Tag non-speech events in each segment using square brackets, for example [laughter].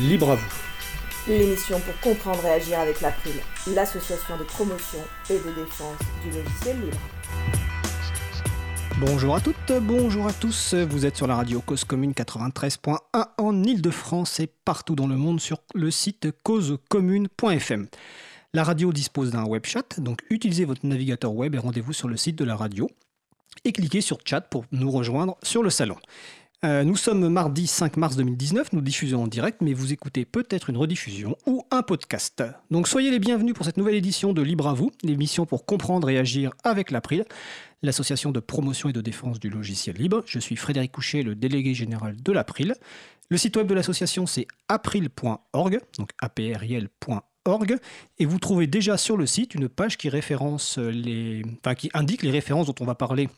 Libre à vous. L'émission pour comprendre et agir avec l'April, l'association de promotion et de défense du logiciel libre. Bonjour à toutes, bonjour à tous. Vous êtes sur la radio Cause Commune 93.1 en Ile-de-France et partout dans le monde sur le site causecommune.fm. La radio dispose d'un web chat, donc utilisez votre navigateur web et rendez-vous sur le site de la radio et cliquez sur chat pour nous rejoindre sur le salon. Euh, nous sommes mardi 5 mars 2019, nous diffusons en direct, mais vous écoutez peut-être une rediffusion ou un podcast. Donc soyez les bienvenus pour cette nouvelle édition de Libre à vous, l'émission pour comprendre et agir avec l'April, l'association de promotion et de défense du logiciel libre. Je suis Frédéric Couchet, le délégué général de l'April. Le site web de l'association c'est april.org, donc april.org, et vous trouvez déjà sur le site une page qui qui indique les références dont on va parler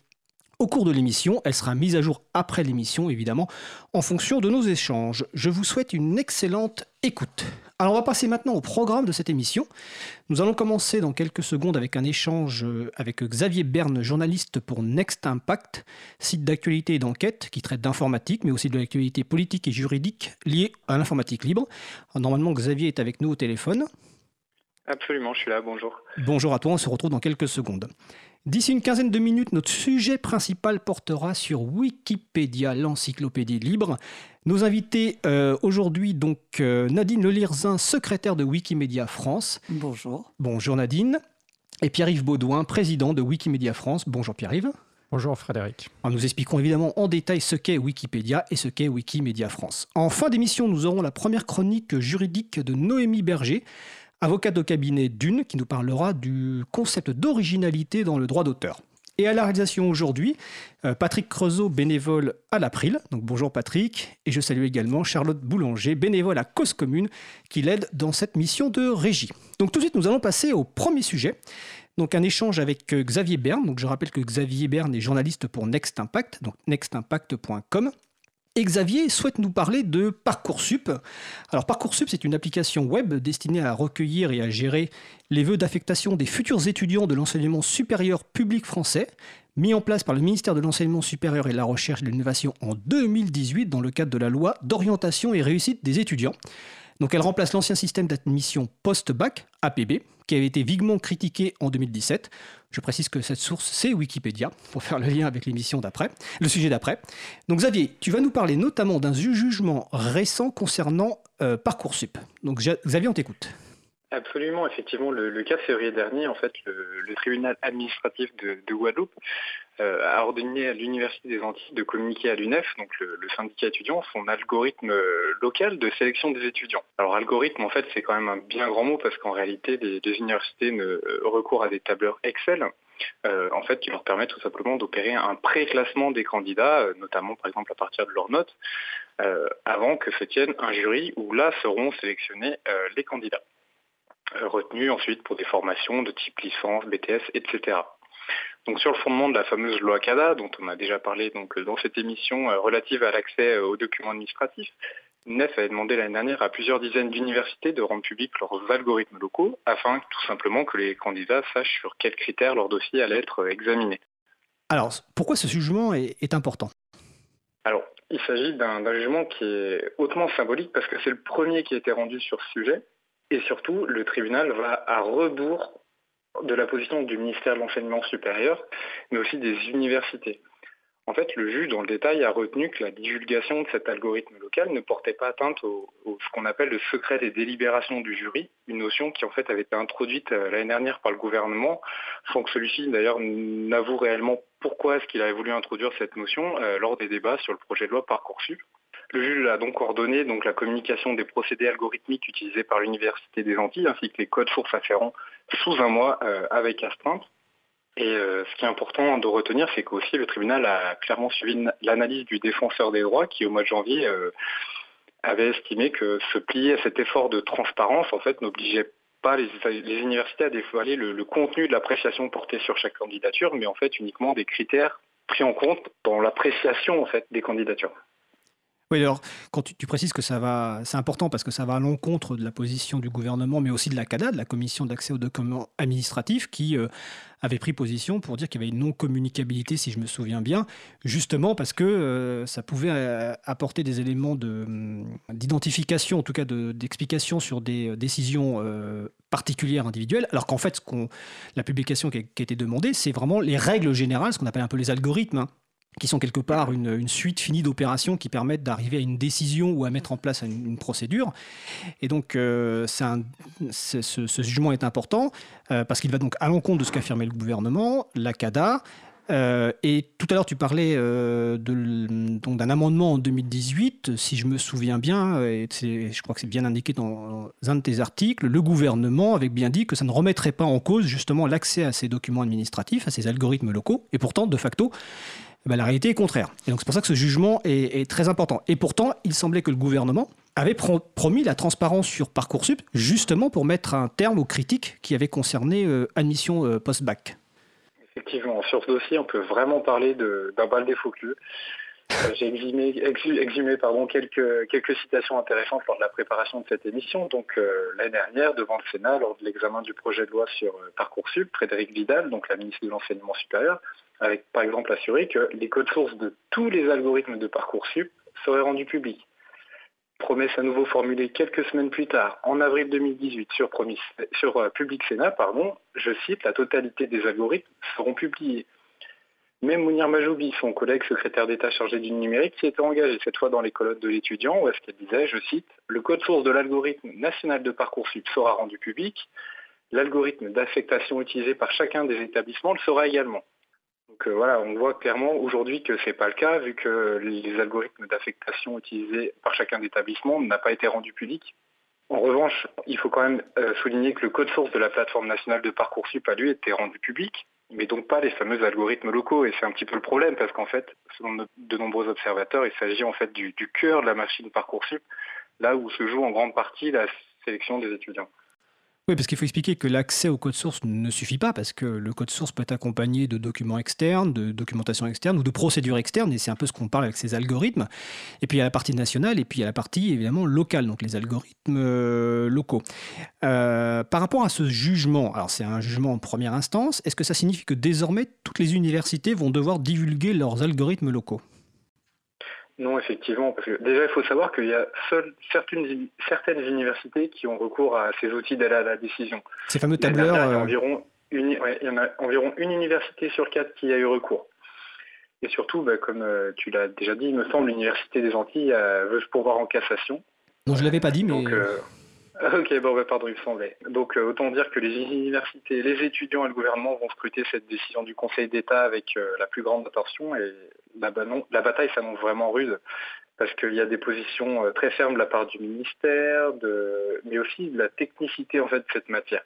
au cours de l'émission. Elle sera mise à jour après l'émission, évidemment, en fonction de nos échanges. Je vous souhaite une excellente écoute. Alors on va passer maintenant au programme de cette émission. Nous allons commencer dans quelques secondes avec un échange avec Xavier Berne, journaliste pour Next Impact, site d'actualité et d'enquête qui traite d'informatique, mais aussi de l'actualité politique et juridique liée à l'informatique libre. Normalement, Xavier est avec nous au téléphone. Absolument, je suis là, bonjour. Bonjour à toi, on se retrouve dans quelques secondes. D'ici une quinzaine de minutes, notre sujet principal portera sur Wikipédia, l'encyclopédie libre. Nos invités euh, aujourd'hui, donc euh, Nadine Lelirzin, secrétaire de Wikimedia France. Bonjour. Bonjour Nadine. Et Pierre-Yves Baudouin, président de Wikimedia France. Bonjour Pierre-Yves. Bonjour Frédéric. nous expliquerons évidemment en détail ce qu'est Wikipédia et ce qu'est Wikimedia France. En fin d'émission, nous aurons la première chronique juridique de Noémie Berger avocat de cabinet d'une, qui nous parlera du concept d'originalité dans le droit d'auteur. Et à la réalisation aujourd'hui, euh, Patrick Creusot, bénévole à l'April. Donc bonjour Patrick. Et je salue également Charlotte Boulanger, bénévole à Cause Commune, qui l'aide dans cette mission de régie. Donc tout de suite, nous allons passer au premier sujet. Donc un échange avec euh, Xavier Berne. Donc je rappelle que Xavier Berne est journaliste pour Next Impact, donc nextimpact.com. Xavier souhaite nous parler de Parcoursup. Alors Parcoursup, c'est une application web destinée à recueillir et à gérer les vœux d'affectation des futurs étudiants de l'enseignement supérieur public français, mis en place par le ministère de l'Enseignement supérieur et de la Recherche et de l'Innovation en 2018 dans le cadre de la loi d'orientation et réussite des étudiants. Donc elle remplace l'ancien système d'admission post-bac, APB, qui avait été viguement critiqué en 2017. Je précise que cette source, c'est Wikipédia, pour faire le lien avec l'émission d'après, le sujet d'après. Donc Xavier, tu vas nous parler notamment d'un jugement récent concernant euh, Parcoursup. Donc Xavier, on t'écoute. Absolument, effectivement, le, 4 février dernier, en fait, le, tribunal administratif de, Guadeloupe euh, a ordonné à l'Université des Antilles de communiquer à l'UNEF, donc le, syndicat étudiant, son algorithme euh, local de sélection des étudiants. Alors algorithme, en fait, c'est quand même un bien grand mot parce qu'en réalité, les, universités euh, recourent à des tableurs Excel. en fait, qui leur permettent tout simplement d'opérer un pré-classement des candidats, notamment par exemple à partir de leurs notes, avant que se tienne un jury où là seront sélectionnés les candidats. Euh, retenus ensuite pour des formations de type licence, BTS, etc. Donc sur le fondement de la fameuse loi CADA, dont on a déjà parlé donc, dans cette émission euh, relative à l'accès aux documents administratifs, NEF avait demandé l'année dernière à plusieurs dizaines d'universités de rendre publics leurs algorithmes locaux afin tout simplement que les candidats sachent sur quels critères leur dossier allait être examiné. Alors, pourquoi ce jugement est, important? Alors, il s'agit d'un jugement qui est hautement symbolique parce que c'est le premier qui a été rendu sur ce sujet et surtout, le tribunal va à rebours de la position du ministère de l'Enseignement supérieur, mais aussi des universités. En fait, le juge, dans le détail, a retenu que la divulgation de cet algorithme local ne portait pas atteinte au, ce qu'on appelle le secret des délibérations du jury, une notion qui en fait avait été introduite euh, l'année dernière par le gouvernement, sans que celui-ci d'ailleurs n'avoue réellement pourquoi est-ce qu'il avait voulu introduire cette notion euh, lors des débats sur le projet de loi Parcoursup. Le juge a donc ordonné la communication des procédés algorithmiques utilisés par l'Université des Antilles ainsi que les codes sources afférents sous un mois euh, avec astreinte. Et euh, ce qui est important de retenir, c'est qu'aussi le tribunal a clairement suivi l'analyse du défenseur des droits qui, au mois de janvier, euh, avait estimé que se plier à cet effort de transparence, en fait, n'obligeait pas les, universités à dévoiler le, contenu de l'appréciation portée sur chaque candidature, mais en fait uniquement des critères pris en compte dans l'appréciation des candidatures. Oui, alors, quand tu, précises que ça va, c'est important parce que ça va à l'encontre de la position du gouvernement, mais aussi de la CADA, de la Commission d'accès aux documents administratifs, qui euh, avait pris position pour dire qu'il y avait une non-communicabilité, si je me souviens bien, justement parce que euh, ça pouvait euh, apporter des éléments hum, d'identification, en tout cas d'explication sur des décisions particulières individuelles, alors qu'en fait, la publication qui a, qui a été demandée, c'est vraiment les règles générales, ce qu'on appelle un peu les algorithmes, hein, qui sont quelque part une, suite finie d'opérations qui permettent d'arriver à une décision ou à mettre en place une, procédure. Et donc, euh, ce, jugement est important euh, parce qu'il va donc à l'encontre de ce qu'a le gouvernement, la CADA. Euh, et tout à l'heure, tu parlais d'un amendement en 2018, si je me souviens bien, et je crois que c'est bien indiqué dans un de tes articles, le gouvernement avait bien dit que ça ne remettrait pas en cause justement l'accès à ces documents administratifs, à ces algorithmes locaux, et pourtant, de facto, eh ben, la réalité est contraire. Donc c'est pour ça que ce jugement est, très important. Et pourtant, il semblait que le gouvernement avait promis la transparence sur Parcoursup, justement pour mettre un terme aux critiques qui avaient concerné euh, admission euh, post-bac. Effectivement, sur ce dossier, on peut vraiment parler d'un bal des faux euh, J'ai exhumé, quelques citations intéressantes lors de la préparation de cette émission. Donc l'année dernière, devant le Sénat, lors de l'examen du projet de loi sur Parcoursup, Frédéric Vidal, donc la ministre de l'Enseignement supérieur, avec par exemple assuré que les codes sources de tous les algorithmes de Parcoursup seraient rendus publics. Promesse à nouveau formulée quelques semaines plus tard, en avril 2018, sur, euh, Public Sénat, je cite, la totalité des algorithmes seront publiés. Même Mounir Majoubi, son collègue secrétaire d'État chargé du numérique, s'y était engagé cette fois dans les colonnes de l'étudiant, où est-ce qu'elle disait, je cite, Le code source de l'algorithme national de Parcoursup sera rendu public, l'algorithme d'affectation utilisé par chacun des établissements le sera également. Donc euh, voilà, on voit clairement aujourd'hui que ce n'est pas le cas, vu que les algorithmes d'affectation utilisés par chacun des établissements n'ont pas été rendus publics. En revanche, il faut quand même euh, souligner que le code source de la plateforme nationale de Parcoursup a lui été rendu public, mais donc pas les fameux algorithmes locaux. Et c'est un petit peu le problème, parce qu'en fait, selon de nombreux observateurs, il s'agit en fait du cœur de la machine Parcoursup, là où se joue en grande partie la sélection des étudiants. Oui, parce qu'il faut expliquer que l'accès au code source ne suffit pas, parce que le code source peut être accompagné de documents externes, de documentation externe ou de procédures externes, et c'est un peu ce qu'on parle avec ces algorithmes. Et puis il y a la partie nationale, et puis il y a la partie évidemment locale, donc les algorithmes euh, locaux. Euh, par rapport à ce jugement, alors c'est un jugement en première instance, est-ce que ça signifie que désormais toutes les universités vont devoir divulguer leurs algorithmes locaux? Non, effectivement, parce que déjà, il faut savoir qu'il y a certaines, certaines universités qui ont recours à ces outils d'aide à la décision. Ces fameux tableurs. Il y, a euh, environ une, il y en a environ une université sur quatre qui a eu recours. Et surtout, bah, comme euh, tu l'as déjà dit, il me semble, l'Université des Antilles euh, veut se pourvoir en cassation. Non, je ne l'avais pas dit, mais... [laughs] Ok, bon, bah, pardon, il semblait. Donc, autant dire que les universités, les étudiants et le gouvernement vont scruter cette décision du Conseil d'État avec la plus grande attention et la bataille s'annonce vraiment rude parce qu'il y a des positions euh, très fermes de la part du ministère, mais aussi de la technicité en fait de cette matière.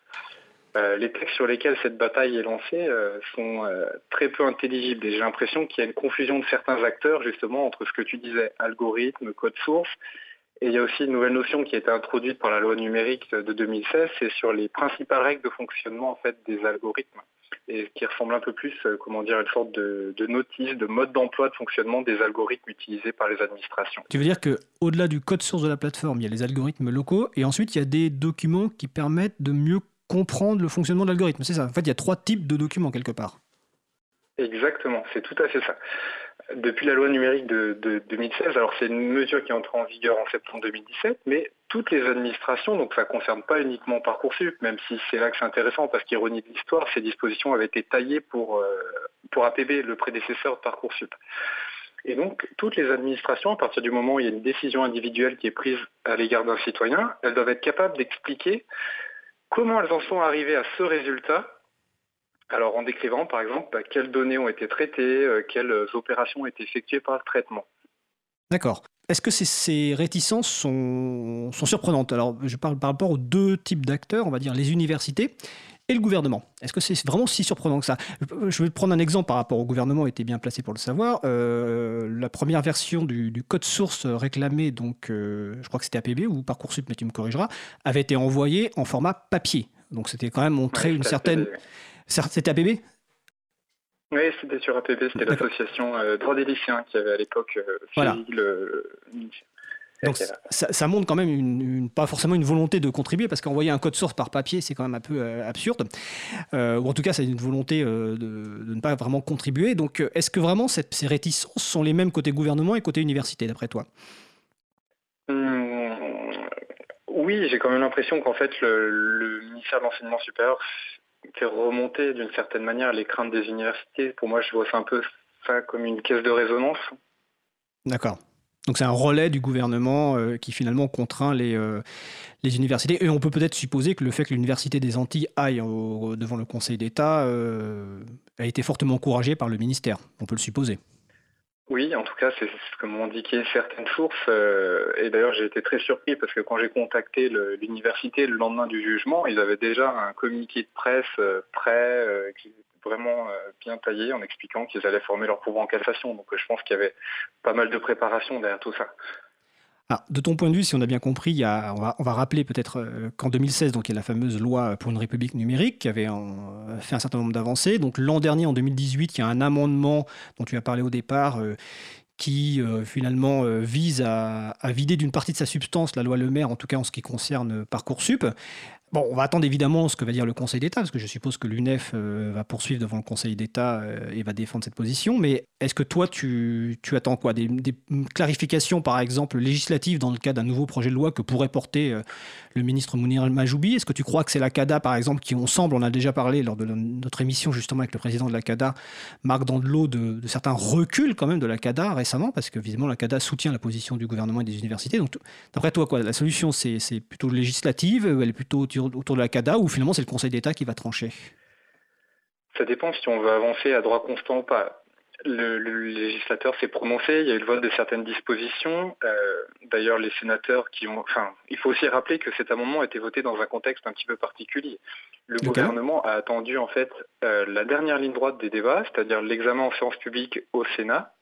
Euh, les textes sur lesquels cette bataille est lancée euh, sont très peu intelligibles et j'ai l'impression qu'il y a une confusion de certains acteurs justement entre ce que tu disais, algorithme, code source, et il y a aussi une nouvelle notion qui a été introduite par la loi numérique de 2016, c'est sur les principales règles de fonctionnement en fait des algorithmes et qui ressemble un peu plus, euh, comment dire, à une sorte de, notice, de mode d'emploi, de fonctionnement des algorithmes utilisés par les administrations. Tu veux dire que au-delà du code source de la plateforme, il y a les algorithmes locaux, et ensuite il y a des documents qui permettent de mieux comprendre le fonctionnement de l'algorithme. C'est ça. En fait, il y a trois types de documents quelque part. Exactement, c'est tout à fait ça depuis la loi numérique de, 2016, alors c'est une mesure qui est entrée en vigueur en septembre 2017, mais toutes les administrations, donc ça ne concerne pas uniquement Parcoursup, même si c'est là que c'est intéressant, parce qu'ironie de l'histoire, ces dispositions avaient été taillées pour, euh, pour APB, le prédécesseur de Parcoursup. Et donc, toutes les administrations, à partir du moment où il y a une décision individuelle qui est prise à l'égard d'un citoyen, elles doivent être capables d'expliquer comment elles en sont arrivées à ce résultat alors en décrivant par exemple bah, quelles données ont été traitées, euh, quelles opérations ont été effectuées par le traitement. D'accord. Est-ce que ces, réticences sont, surprenantes? Alors je parle par rapport aux deux types d'acteurs, on va dire les universités et le gouvernement. Est-ce que c'est vraiment si surprenant que ça? Je vais prendre un exemple par rapport au gouvernement, était bien placé pour le savoir. Euh, la première version du, code source réclamé, donc euh, je crois que c'était APB ou Parcoursup, mais tu me corrigeras, avait été envoyé en format papier. Donc c'était quand même montré une certaine... C'était APB Oui, c'était sur APB, c'était l'association euh, Droit des lycéens qui avait à l'époque euh, voilà. le, donc ça, montre quand même une, pas forcément une volonté de contribuer, parce qu'envoyer un code source par papier, c'est quand même un peu euh, absurde. Euh, ou en tout cas, c'est une volonté euh, de, ne pas vraiment contribuer. Donc est-ce que vraiment cette, ces réticences sont les mêmes côté gouvernement et côté université, d'après toi? Mmh, Oui, j'ai quand même l'impression qu'en fait, le, ministère de l'Enseignement supérieur fait remonter d'une certaine manière les craintes des universités. Pour moi, je vois ça un peu ça comme une caisse de résonance. D'accord. Donc c'est un relais du gouvernement euh, qui finalement contraint les, euh, les universités. Et on peut peut-être supposer que le fait que l'Université des Antilles aille devant le Conseil d'État euh, a été fortement encouragé par le ministère. On peut le supposer. Oui, en tout cas, c'est ce que m'ont indiqué certaines sources. et d'ailleurs, j'ai été très surpris parce que quand j'ai contacté l'université le, lendemain du jugement, ils avaient déjà un communiqué de presse prêt qui vraiment euh, bien taillé en expliquant qu'ils allaient former leur pouvoir en cassation. Donc euh, je pense qu'il y avait pas mal de préparation derrière tout ça. De ton point de vue, si on a bien compris, on, va, rappeler peut-être euh, qu'en 2016, donc, il y a la fameuse loi pour une république numérique qui avait fait un certain nombre d'avancées. Donc l'an dernier, en 2018, il y a un amendement dont tu as parlé au départ qui finalement vise à, vider d'une partie de sa substance la loi Le Maire, en tout cas en ce qui concerne Parcoursup. Bon, on va attendre évidemment ce que va dire le Conseil d'État, parce que je suppose que l'UNEF euh, va poursuivre devant le Conseil d'État euh, et va défendre cette position. Mais est-ce que toi, tu, attends quoi? Des, clarifications, par exemple, législatives dans le cas d'un nouveau projet de loi que pourrait porter euh, le ministre Mounir Majoubi Est-ce que tu crois que c'est la CADA, par exemple, qui, on semble, on a déjà parlé lors de notre émission justement avec le président de la CADA, Marc Dandelot, de, de certains reculs quand même de la CADA récemment, parce que visiblement la CADA soutient la position du gouvernement et des universités. Donc, d'après toi, quoi, la solution, c'est plutôt législative, elle est plutôt autour de la CADA ou finalement c'est le Conseil d'État qui va trancher Ça dépend si on veut avancer à droit constant ou pas. Le, législateur s'est prononcé, il y a eu le vote de certaines dispositions. Euh, d'ailleurs, les sénateurs qui ont... Enfin, il faut aussi rappeler que cet amendement a été voté dans un contexte un petit peu particulier. Le gouvernement a attendu en fait euh, la dernière ligne droite des débats, c'est-à-dire l'examen en séance publique au Sénat,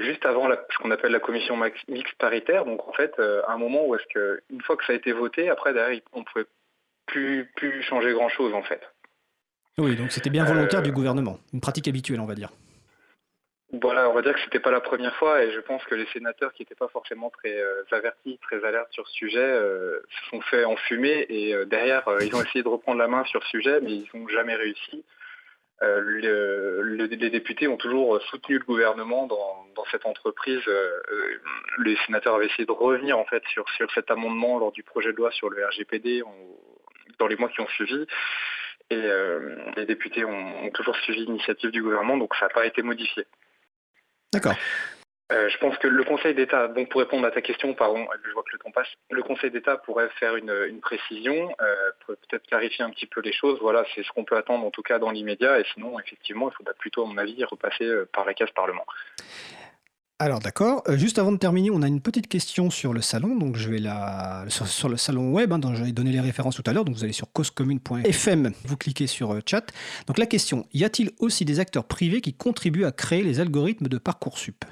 juste avant ce qu'on appelle la commission mixte paritaire. Donc en fait, euh, un moment où est-ce que une fois que ça a été voté, après derrière, on ne pouvait plus, plus changer grand-chose en fait. Oui, donc c'était bien volontaire euh, du gouvernement, une pratique habituelle, on va dire. Voilà, on va dire que c'était pas la première fois et je pense que les sénateurs qui n'étaient pas forcément très avertis, très alertes sur ce sujet, se sont fait enfumer et derrière, ils ont essayé de reprendre la main sur ce sujet, mais ils n'ont jamais réussi. Euh, les députés ont toujours soutenu le gouvernement dans, cette entreprise. Euh, les sénateurs avaient essayé de revenir en fait sur, cet amendement lors du projet de loi sur le RGPD dans les mois qui ont suivi. Et euh, les députés ont toujours suivi l'initiative du gouvernement, donc ça n'a pas été modifié. D'accord. Euh, je pense que le Conseil d'État, donc pour répondre à ta question, pardon, je vois que le temps passe, le Conseil d'État pourrait faire une, précision, euh, peut-être clarifier un petit peu les choses. Voilà, c'est ce qu'on peut attendre en tout cas dans l'immédiat. Et sinon, effectivement, il faudra plutôt, à mon avis, repasser euh, par la case Parlement. Alors d'accord. juste avant de terminer, on a une petite question sur le salon. Donc je vais la sur, le salon web, hein, dont j'avais donné les références tout à l'heure. Donc vous allez sur causecommune.fm, vous cliquez sur chat. Donc la question y a-t-il aussi des acteurs privés qui contribuent à créer les algorithmes de parcoursup?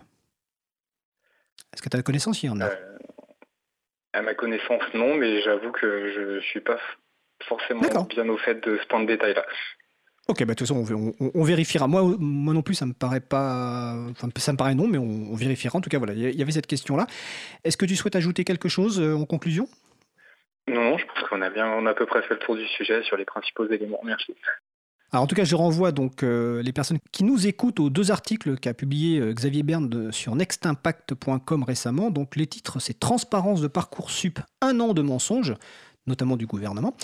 Est-ce que tu as connaissance? Il y en a euh, À ma connaissance, non, mais j'avoue que je ne suis pas forcément bien au fait de ce point de détail-là. Ok, bah, de toute façon, on, vérifiera. Moi, moi non plus, ça me paraît pas. Enfin, ça me paraît non, mais on, vérifiera. En tout cas, voilà, il y avait cette question-là. Est-ce que tu souhaites ajouter quelque chose euh, en conclusion? Non, non, je pense qu'on a bien, on a à peu près fait le tour du sujet sur les principaux éléments. Merci en tout cas, je renvoie donc euh, les personnes qui nous écoutent aux deux articles qu'a publié euh, Xavier Berne sur nextimpact.com récemment. Donc les titres, c'est Transparence de Parcoursup, un an de mensonges, notamment du gouvernement.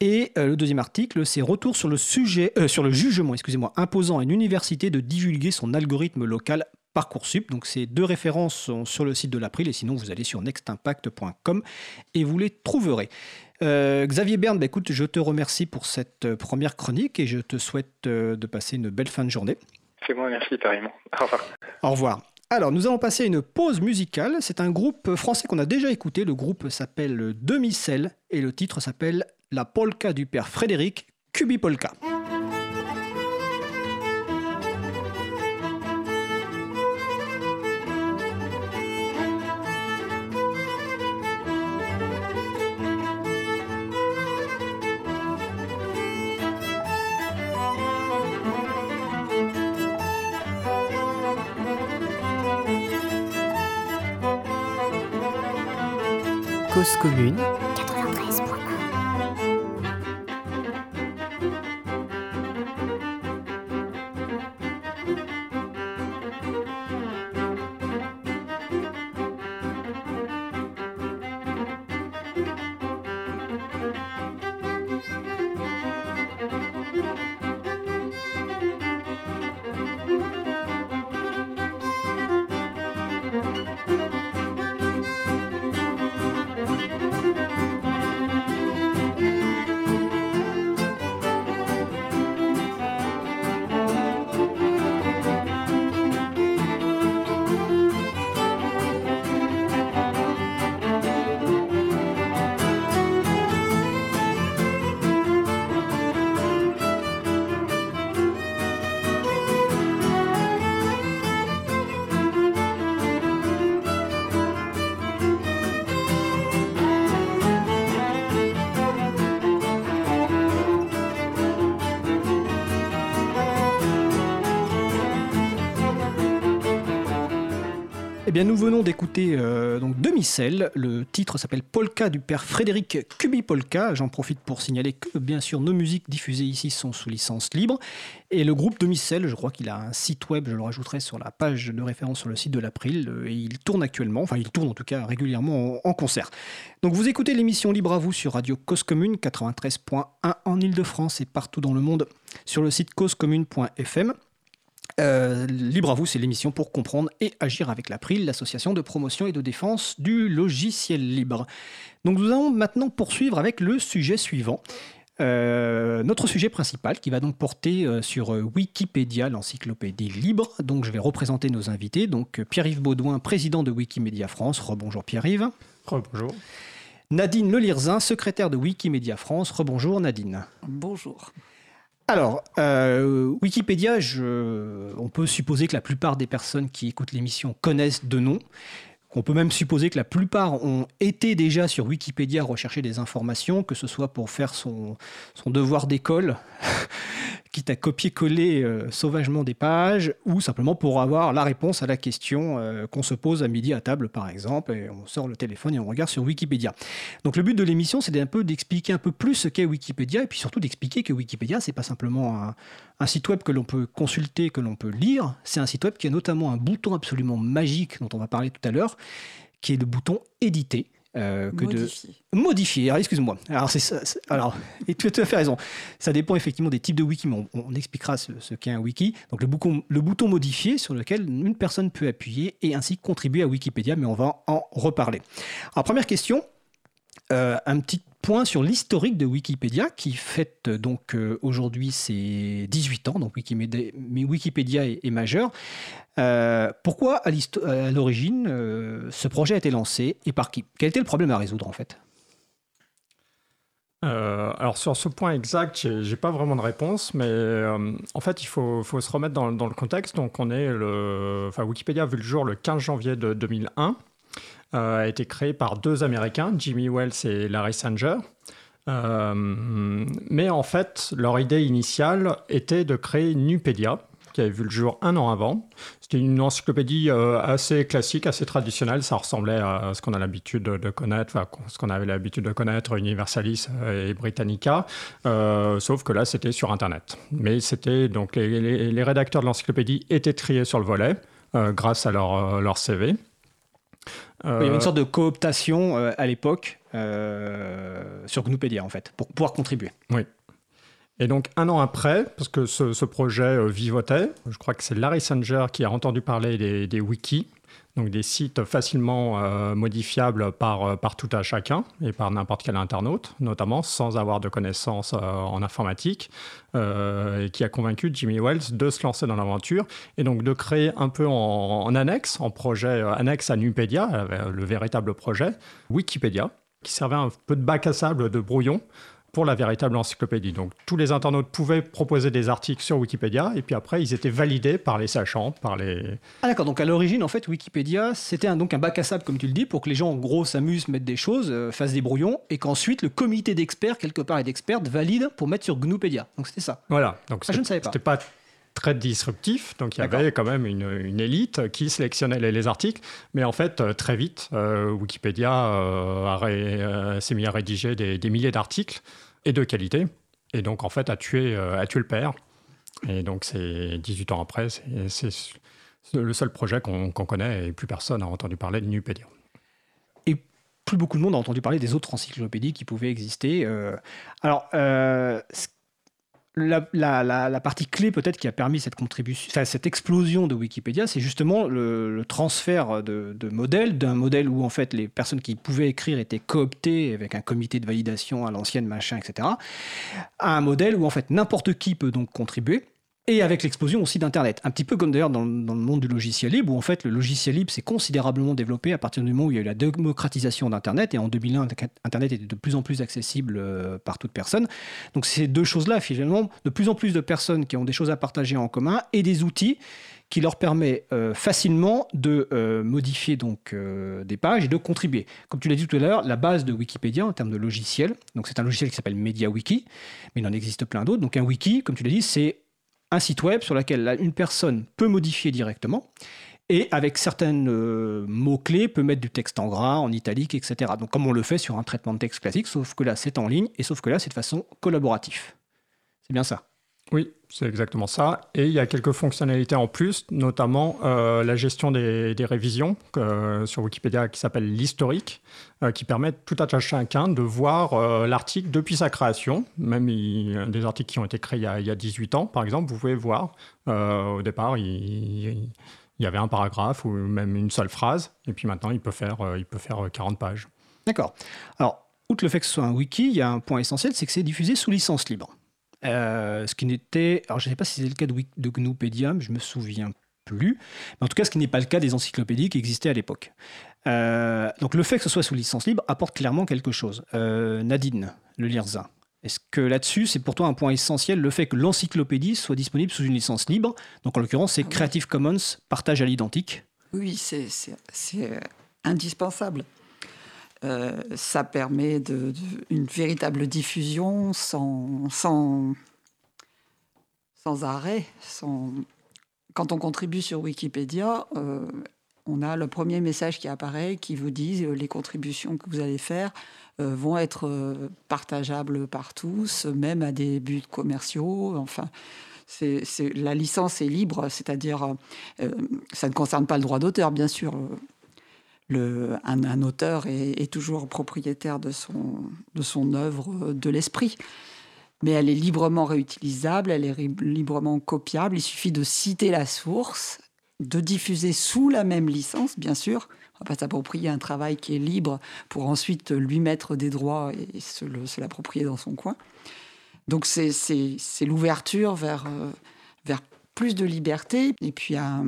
Et euh, le deuxième article, c'est Retour sur le sujet, sur le jugement, excusez-moi, imposant à une université de divulguer son algorithme local Parcoursup. Donc ces deux références sont sur le site de l'April et sinon vous allez sur nextimpact.com et vous les trouverez. Euh, Xavier Berne, bah, écoute, je te remercie pour cette euh, première chronique et je te souhaite euh, de passer une belle fin de journée. C'est moi, merci, pareillement. Au revoir. Au revoir. Alors, nous allons passer à une pause musicale. C'est un groupe français qu'on a déjà écouté. Le groupe s'appelle Demi-Sel et le titre s'appelle La polka du père Frédéric, Cubi Polka. Commune nous venons d'écouter euh, Demi-Sel. Le titre s'appelle Polka du père Frédéric Kubi-Polka. J'en profite pour signaler que, bien sûr, nos musiques diffusées ici sont sous licence libre. Et le groupe Demi-Sel, je crois qu'il a un site web, je le rajouterai sur la page de référence sur le site de l'April. euh, Et il tourne actuellement, enfin, il tourne en tout cas régulièrement en, en concert. Donc, vous écoutez l'émission Libre à vous sur Radio Cause Commune 93.1 en Ile-de-France et partout dans le monde sur le site causecommune.fm. Euh, Libre à vous, c'est l'émission pour comprendre et agir avec l'April, l'association de promotion et de défense du logiciel libre. Donc nous allons maintenant poursuivre avec le sujet suivant. Euh, notre sujet principal qui va donc porter euh, sur Wikipédia, l'encyclopédie libre. Donc je vais représenter nos invités. Donc Pierre-Yves Baudouin, président de Wikimedia France. Rebonjour Pierre-Yves. Bonjour. Nadine Lelirzin, secrétaire de Wikimedia France. Rebonjour Nadine. Bonjour. Alors, euh, Wikipédia, on peut supposer que la plupart des personnes qui écoutent l'émission connaissent de nom. On peut même supposer que la plupart ont été déjà sur Wikipédia rechercher des informations, que ce soit pour faire son devoir d'école, quitte à copier-coller euh, sauvagement des pages, ou simplement pour avoir la réponse à la question euh, qu'on se pose à midi à table, par exemple, et on sort le téléphone et on regarde sur Wikipédia. Donc le but de l'émission, c'est un peu d'expliquer un peu plus ce qu'est Wikipédia, et puis surtout d'expliquer que Wikipédia, c'est pas simplement un, un site web que l'on peut consulter, que l'on peut lire, c'est un site web qui a notamment un bouton absolument magique dont on va parler tout à l'heure, qui est le bouton éditer. Euh, que de Modifié. modifier. Alors, excuse-moi. Alors, c'est- et tu as tout à fait raison. Ça dépend effectivement des types de wiki, mais on, on expliquera ce, ce qu'est un wiki. Donc, le bouton, le bouton modifier sur lequel une personne peut appuyer et ainsi contribuer à Wikipédia, mais on va en reparler. Alors, première question. Euh, un petit point sur l'historique de Wikipédia qui fête euh, donc euh, aujourd'hui ses 18 ans, donc Wikimédia, mais Wikipédia est, est majeur. Pourquoi à l'origine ce projet a été lancé et par qui? Quel était le problème à résoudre en fait? Alors sur ce point exact, j'ai pas vraiment de réponse, mais en fait il faut, se remettre dans, le contexte. Donc on est le, enfin Wikipédia a vu le jour le 15 janvier de 2001, euh, a été créé par deux Américains, Jimmy Wells et Larry Sanger. Euh, mais en fait, leur idée initiale était de créer Nupedia, qui avait vu le jour un an avant. C'était une encyclopédie euh, assez classique, assez traditionnelle. Ça ressemblait à ce qu'on a l'habitude de, connaître, ce qu'on avait l'habitude de connaître, Universalis euh, et Britannica, euh, sauf que là, c'était sur Internet. Mais c'était donc les, rédacteurs de l'encyclopédie étaient triés sur le volet euh, grâce à euh, leur CV. Il y avait une sorte de cooptation euh, à l'époque euh, sur Gnupedia en fait, pour pouvoir contribuer. Et donc un an après, parce que ce, projet euh, vivotait, je crois que c'est Larry Sanger qui a entendu parler des wikis, donc des sites facilement euh, modifiables par, euh, par tout à chacun et par n'importe quel internaute, notamment sans avoir de connaissances euh, en informatique, et qui a convaincu Jimmy Wells de se lancer dans l'aventure et donc de créer un peu en, annexe, en projet annexe à Nupedia, le véritable projet, Wikipédia, qui servait un peu de bac à sable de brouillon pour la véritable encyclopédie. Donc tous les internautes pouvaient proposer des articles sur Wikipédia et puis après ils étaient validés par les sachants, par les... Ah d'accord, donc à l'origine en fait Wikipédia c'était un, donc un bac à sable comme tu le dis pour que les gens en gros s'amusent, mettent des choses, euh, fassent des brouillons et qu'ensuite le comité d'experts quelque part et d'expertes valide pour mettre sur Gnupedia. Donc c'était ça. Voilà. Donc Ah, je ne savais pas. C'était pas très disruptif. Donc il y avait quand même une, élite qui sélectionnait les, articles. Mais en fait, très vite, Wikipédia s'est mis à rédiger des, milliers d'articles et de qualité. Et donc en fait, a tué, a tué le père. Et donc c'est 18 ans après, c'est le seul projet qu'on connaît et plus personne n'a entendu parler de Nupédia plus beaucoup de monde a entendu parler des autres encyclopédies qui pouvaient exister. Euh. alors, euh, la, partie clé peut-être qui a permis cette contribution, cette explosion de Wikipédia, c'est justement le, transfert de, modèles, d'un modèle où en fait les personnes qui pouvaient écrire étaient cooptées avec un comité de validation à l'ancienne machin, etc., à un modèle où en fait n'importe qui peut donc contribuer et avec l'explosion aussi d'Internet. Un petit peu comme d'ailleurs dans, le monde du logiciel libre, où en fait le logiciel libre s'est considérablement développé à partir du moment où il y a eu la démocratisation d'Internet, et en 2001, Internet était de plus en plus accessible euh, par toute personne. Donc ces deux choses-là, finalement, de plus en plus de personnes qui ont des choses à partager en commun, et des outils qui leur permet euh, facilement de euh, modifier donc des pages et de contribuer. Comme tu l'as dit tout à l'heure, la base de Wikipédia en termes de logiciel, donc c'est un logiciel qui s'appelle MediaWiki, mais il en existe plein d'autres. Donc un wiki, comme tu l'as dit, c'est un site web sur lequel une personne peut modifier directement et avec certains euh, mots-clés peut mettre du texte en gras, en italique, etc. Donc comme on le fait sur un traitement de texte classique, sauf que là c'est en ligne et sauf que là c'est de façon collaborative. C'est bien ça? Oui, c'est exactement ça. Et il y a quelques fonctionnalités en plus, notamment euh, la gestion des, révisions euh, sur Wikipédia qui s'appelle l'historique, euh, qui permet tout à chacun de voir l'article depuis sa création. Même des articles qui ont été créés il y, a, 18 ans, par exemple, vous pouvez voir au départ, il, y avait un paragraphe ou même une seule phrase, et puis maintenant il peut faire, il peut faire 40 pages. D'accord. Alors, outre le fait que ce soit un wiki, il y a un point essentiel, c'est que c'est diffusé sous licence libre. Euh, ce qui n'était. Alors, je ne sais pas si c'est le cas de, de mais je me souviens plus. Mais en tout cas, ce qui n'est pas le cas des encyclopédies qui existaient à l'époque. Euh, donc, le fait que ce soit sous licence libre apporte clairement quelque chose. Euh, Nadine, le LIRZA. Est-ce que là-dessus, c'est pour toi un point essentiel, le fait que l'encyclopédie soit disponible sous une licence libre? Donc, en l'occurrence, c'est ah Creative Commons, partage à l'identique Oui, c'est indispensable. Euh, ça permet une véritable diffusion sans, arrêt. Quand on contribue sur Wikipédia, euh, on a le premier message qui apparaît qui vous dit euh, les contributions que vous allez faire vont être partageables par tous, même à des buts commerciaux. Enfin, la licence est libre, c'est-à-dire ça ne concerne pas le droit d'auteur, bien sûr un, auteur est, toujours propriétaire de son, œuvre de l'esprit. Mais elle est librement réutilisable, elle est librement copiable. Il suffit de citer la source, de diffuser sous la même licence, bien sûr. On ne va pas s'approprier un travail qui est libre pour ensuite lui mettre des droits et se, l'approprier dans son coin. Donc c'est l'ouverture vers, euh, vers plus de liberté et puis un,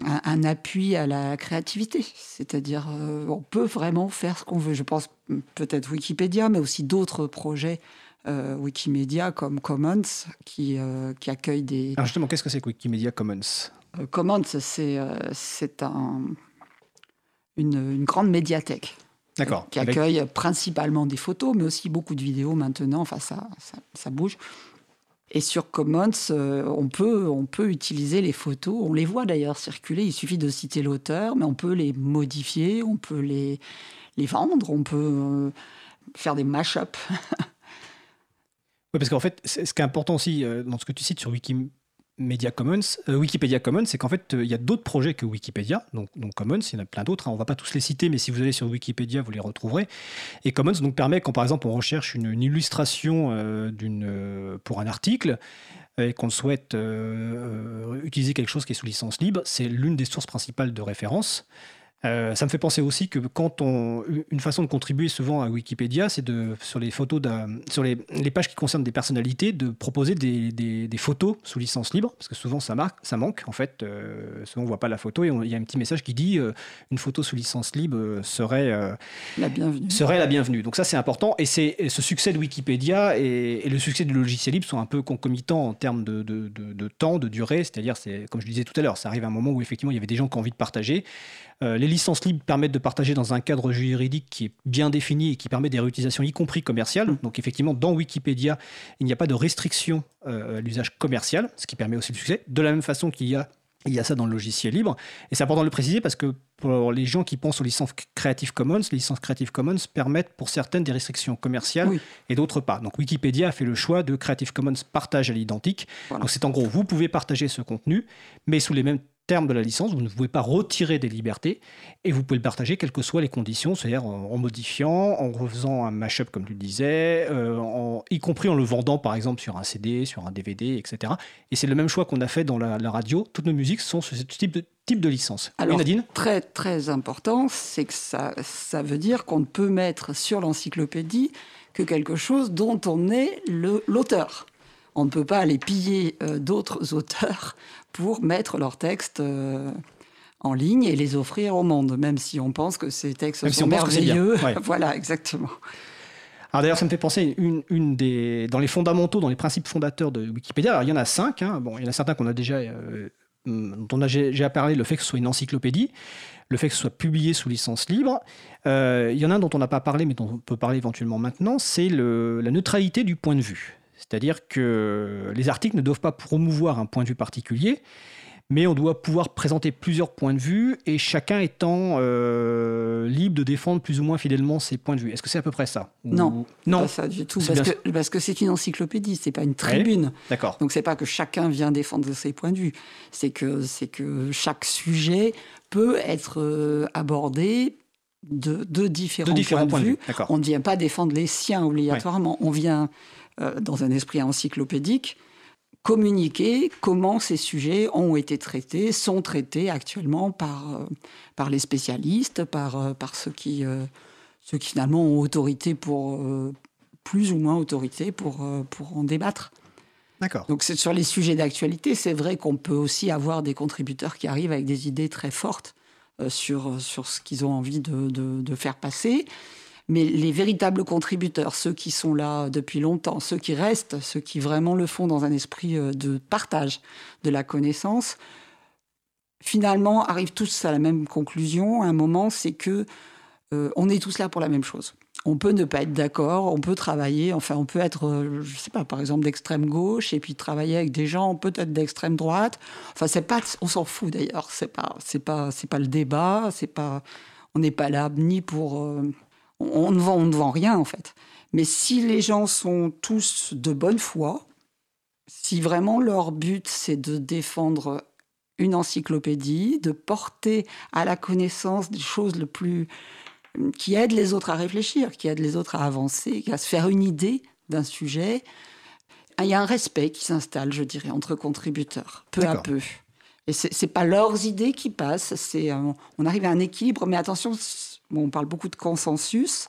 un, appui à la créativité. C'est-à-dire, euh, on peut vraiment faire ce qu'on veut. Je pense peut-être Wikipédia, mais aussi d'autres projets euh, Wikimedia comme Commons qui, euh, qui accueillent des. Alors justement, qu'est-ce que c'est que Wikimedia Commons? Commons, c'est un, une, grande médiathèque. D'accord. Qui accueille principalement des photos, mais aussi beaucoup de vidéos maintenant. Enfin, ça, ça, ça bouge. Et sur Commons, euh, on, peut, on peut utiliser les photos, on les voit d'ailleurs circuler, il suffit de citer l'auteur, mais on peut les modifier, on peut les, les vendre, on peut euh, faire des mash-ups. [laughs] oui, parce qu'en fait, ce qui est important aussi euh, dans ce que tu cites sur Wiki, Media Commons, euh, Wikipédia Commons, c'est qu'en fait, euh, il y a d'autres projets que Wikipédia, donc, Commons, il y en a plein d'autres, hein. on ne va pas tous les citer, mais si vous allez sur Wikipédia, vous les retrouverez. Et Commons donc, permet, quand par exemple on recherche une, illustration euh, pour un article, et qu'on souhaite utiliser quelque chose qui est sous licence libre, c'est l'une des sources principales de référence. Euh, ça me fait penser aussi que quand on, une façon de contribuer souvent à Wikipédia, c'est de sur les photos, sur les, les, pages qui concernent des personnalités, de proposer des, des, photos sous licence libre, parce que souvent ça, marque, ça manque. En fait, euh, souvent on voit pas la photo et il y a un petit message qui dit euh, une photo sous licence libre serait la bienvenue. Serait la bienvenue. Donc ça c'est important et c'est ce succès de Wikipédia et, le succès du logiciel libre sont un peu concomitants en termes de, de, de, de temps, de durée. C'est-à-dire, c'est comme je disais tout à l'heure, ça arrive à un moment où effectivement il y avait des gens qui ont envie de partager. Euh, les licences libres permettent de partager dans un cadre juridique qui est bien défini et qui permet des réutilisations, y compris commerciales. Mm. Donc effectivement, dans Wikipédia, il n'y a pas de restriction à l'usage commercial, ce qui permet aussi le succès. De la même façon qu'il y a il y a ça dans le logiciel libre. Et c'est important de le préciser parce que pour les gens qui pensent aux licences Creative Commons, les licences Creative Commons permettent pour certaines des restrictions commerciales et d'autres pas. Donc Wikipédia a fait le choix de Creative Commons partage à l'identique. Donc c'est en gros, vous pouvez partager ce contenu, mais sous les mêmes terme de la licence, vous ne pouvez pas retirer des libertés et vous pouvez le partager quelles que soient les conditions, c'est-à-dire en modifiant, en refaisant un mashup comme tu le disais, euh, en, y compris en le vendant par exemple sur un CD, sur un DVD, etc. Et c'est le même choix qu'on a fait dans la, radio. Toutes nos musiques sont sur ce type de, type de licence. Alors, Nadine? très très important, c'est que ça, ça veut dire qu'on ne peut mettre sur l'encyclopédie que quelque chose dont on est l'auteur on ne peut pas aller piller euh, d'autres [laughs] auteurs pour mettre leurs textes euh, en ligne et les offrir au monde, même si on pense que ces textes sont merveilleux. [laughs] voilà, exactement. Alors d'ailleurs, ça me fait penser une, une des dans les fondamentaux, dans les principes fondateurs de Wikipédia. Alors il y en a cinq. Hein. Bon, il y en a certains qu'on a déjà euh, dont on a déjà parlé, le fait que ce soit une encyclopédie, le fait que ce soit publié sous licence libre. il y en a un dont on n'a pas parlé, mais dont on peut parler éventuellement maintenant, c'est la neutralité du point de vue. C'est-à-dire que les articles ne doivent pas promouvoir un point de vue particulier, mais on doit pouvoir présenter plusieurs points de vue et chacun étant euh, libre de défendre plus ou moins fidèlement ses points de vue. Est-ce que c'est à peu près ça Non, non, pas ça du tout, parce que, c'est une encyclopédie, c'est pas une tribune. D'accord. Donc c'est pas que chacun vient défendre ses points de vue, c'est que c'est que chaque sujet peut être euh, abordé de, différents, points, de vue. on ne vient pas défendre les siens obligatoirement. On vient euh, dans un esprit encyclopédique, communiquer comment ces sujets ont été traités, sont traités actuellement par, euh, par les spécialistes, par, euh, par ceux, qui, ceux qui finalement ont autorité pour, plus ou moins autorité pour, pour en débattre. D'accord. Donc sur les sujets d'actualité, c'est vrai qu'on peut aussi avoir des contributeurs qui arrivent avec des idées très fortes sur, sur ce qu'ils ont envie de, de, de faire passer. Mais les véritables contributeurs, ceux qui sont là depuis longtemps, ceux qui restent, ceux qui vraiment le font dans un esprit euh, de partage de la connaissance, finalement arrivent tous à la même conclusion à un moment, c'est que euh, on est tous là pour la même chose. On peut ne pas être d'accord, on peut travailler, enfin on peut être, euh, je sais pas, par exemple d'extrême gauche et puis travailler avec des gens peut-être d'extrême droite. Enfin c'est pas, on s'en fout d'ailleurs, c'est pas, c'est pas, c'est pas le débat, c'est pas, on n'est pas là ni pour on ne, vend, on ne vend rien en fait. Mais si les gens sont tous de bonne foi, si vraiment leur but c'est de défendre une encyclopédie, de porter à la connaissance des choses le plus qui aident les autres à réfléchir, qui aident les autres à avancer, à se faire une idée d'un sujet, il y a un respect qui s'installe, je dirais, entre contributeurs, peu à peu. Et c'est n'est pas leurs idées qui passent, c'est on arrive à un équilibre, mais attention, on parle beaucoup de consensus.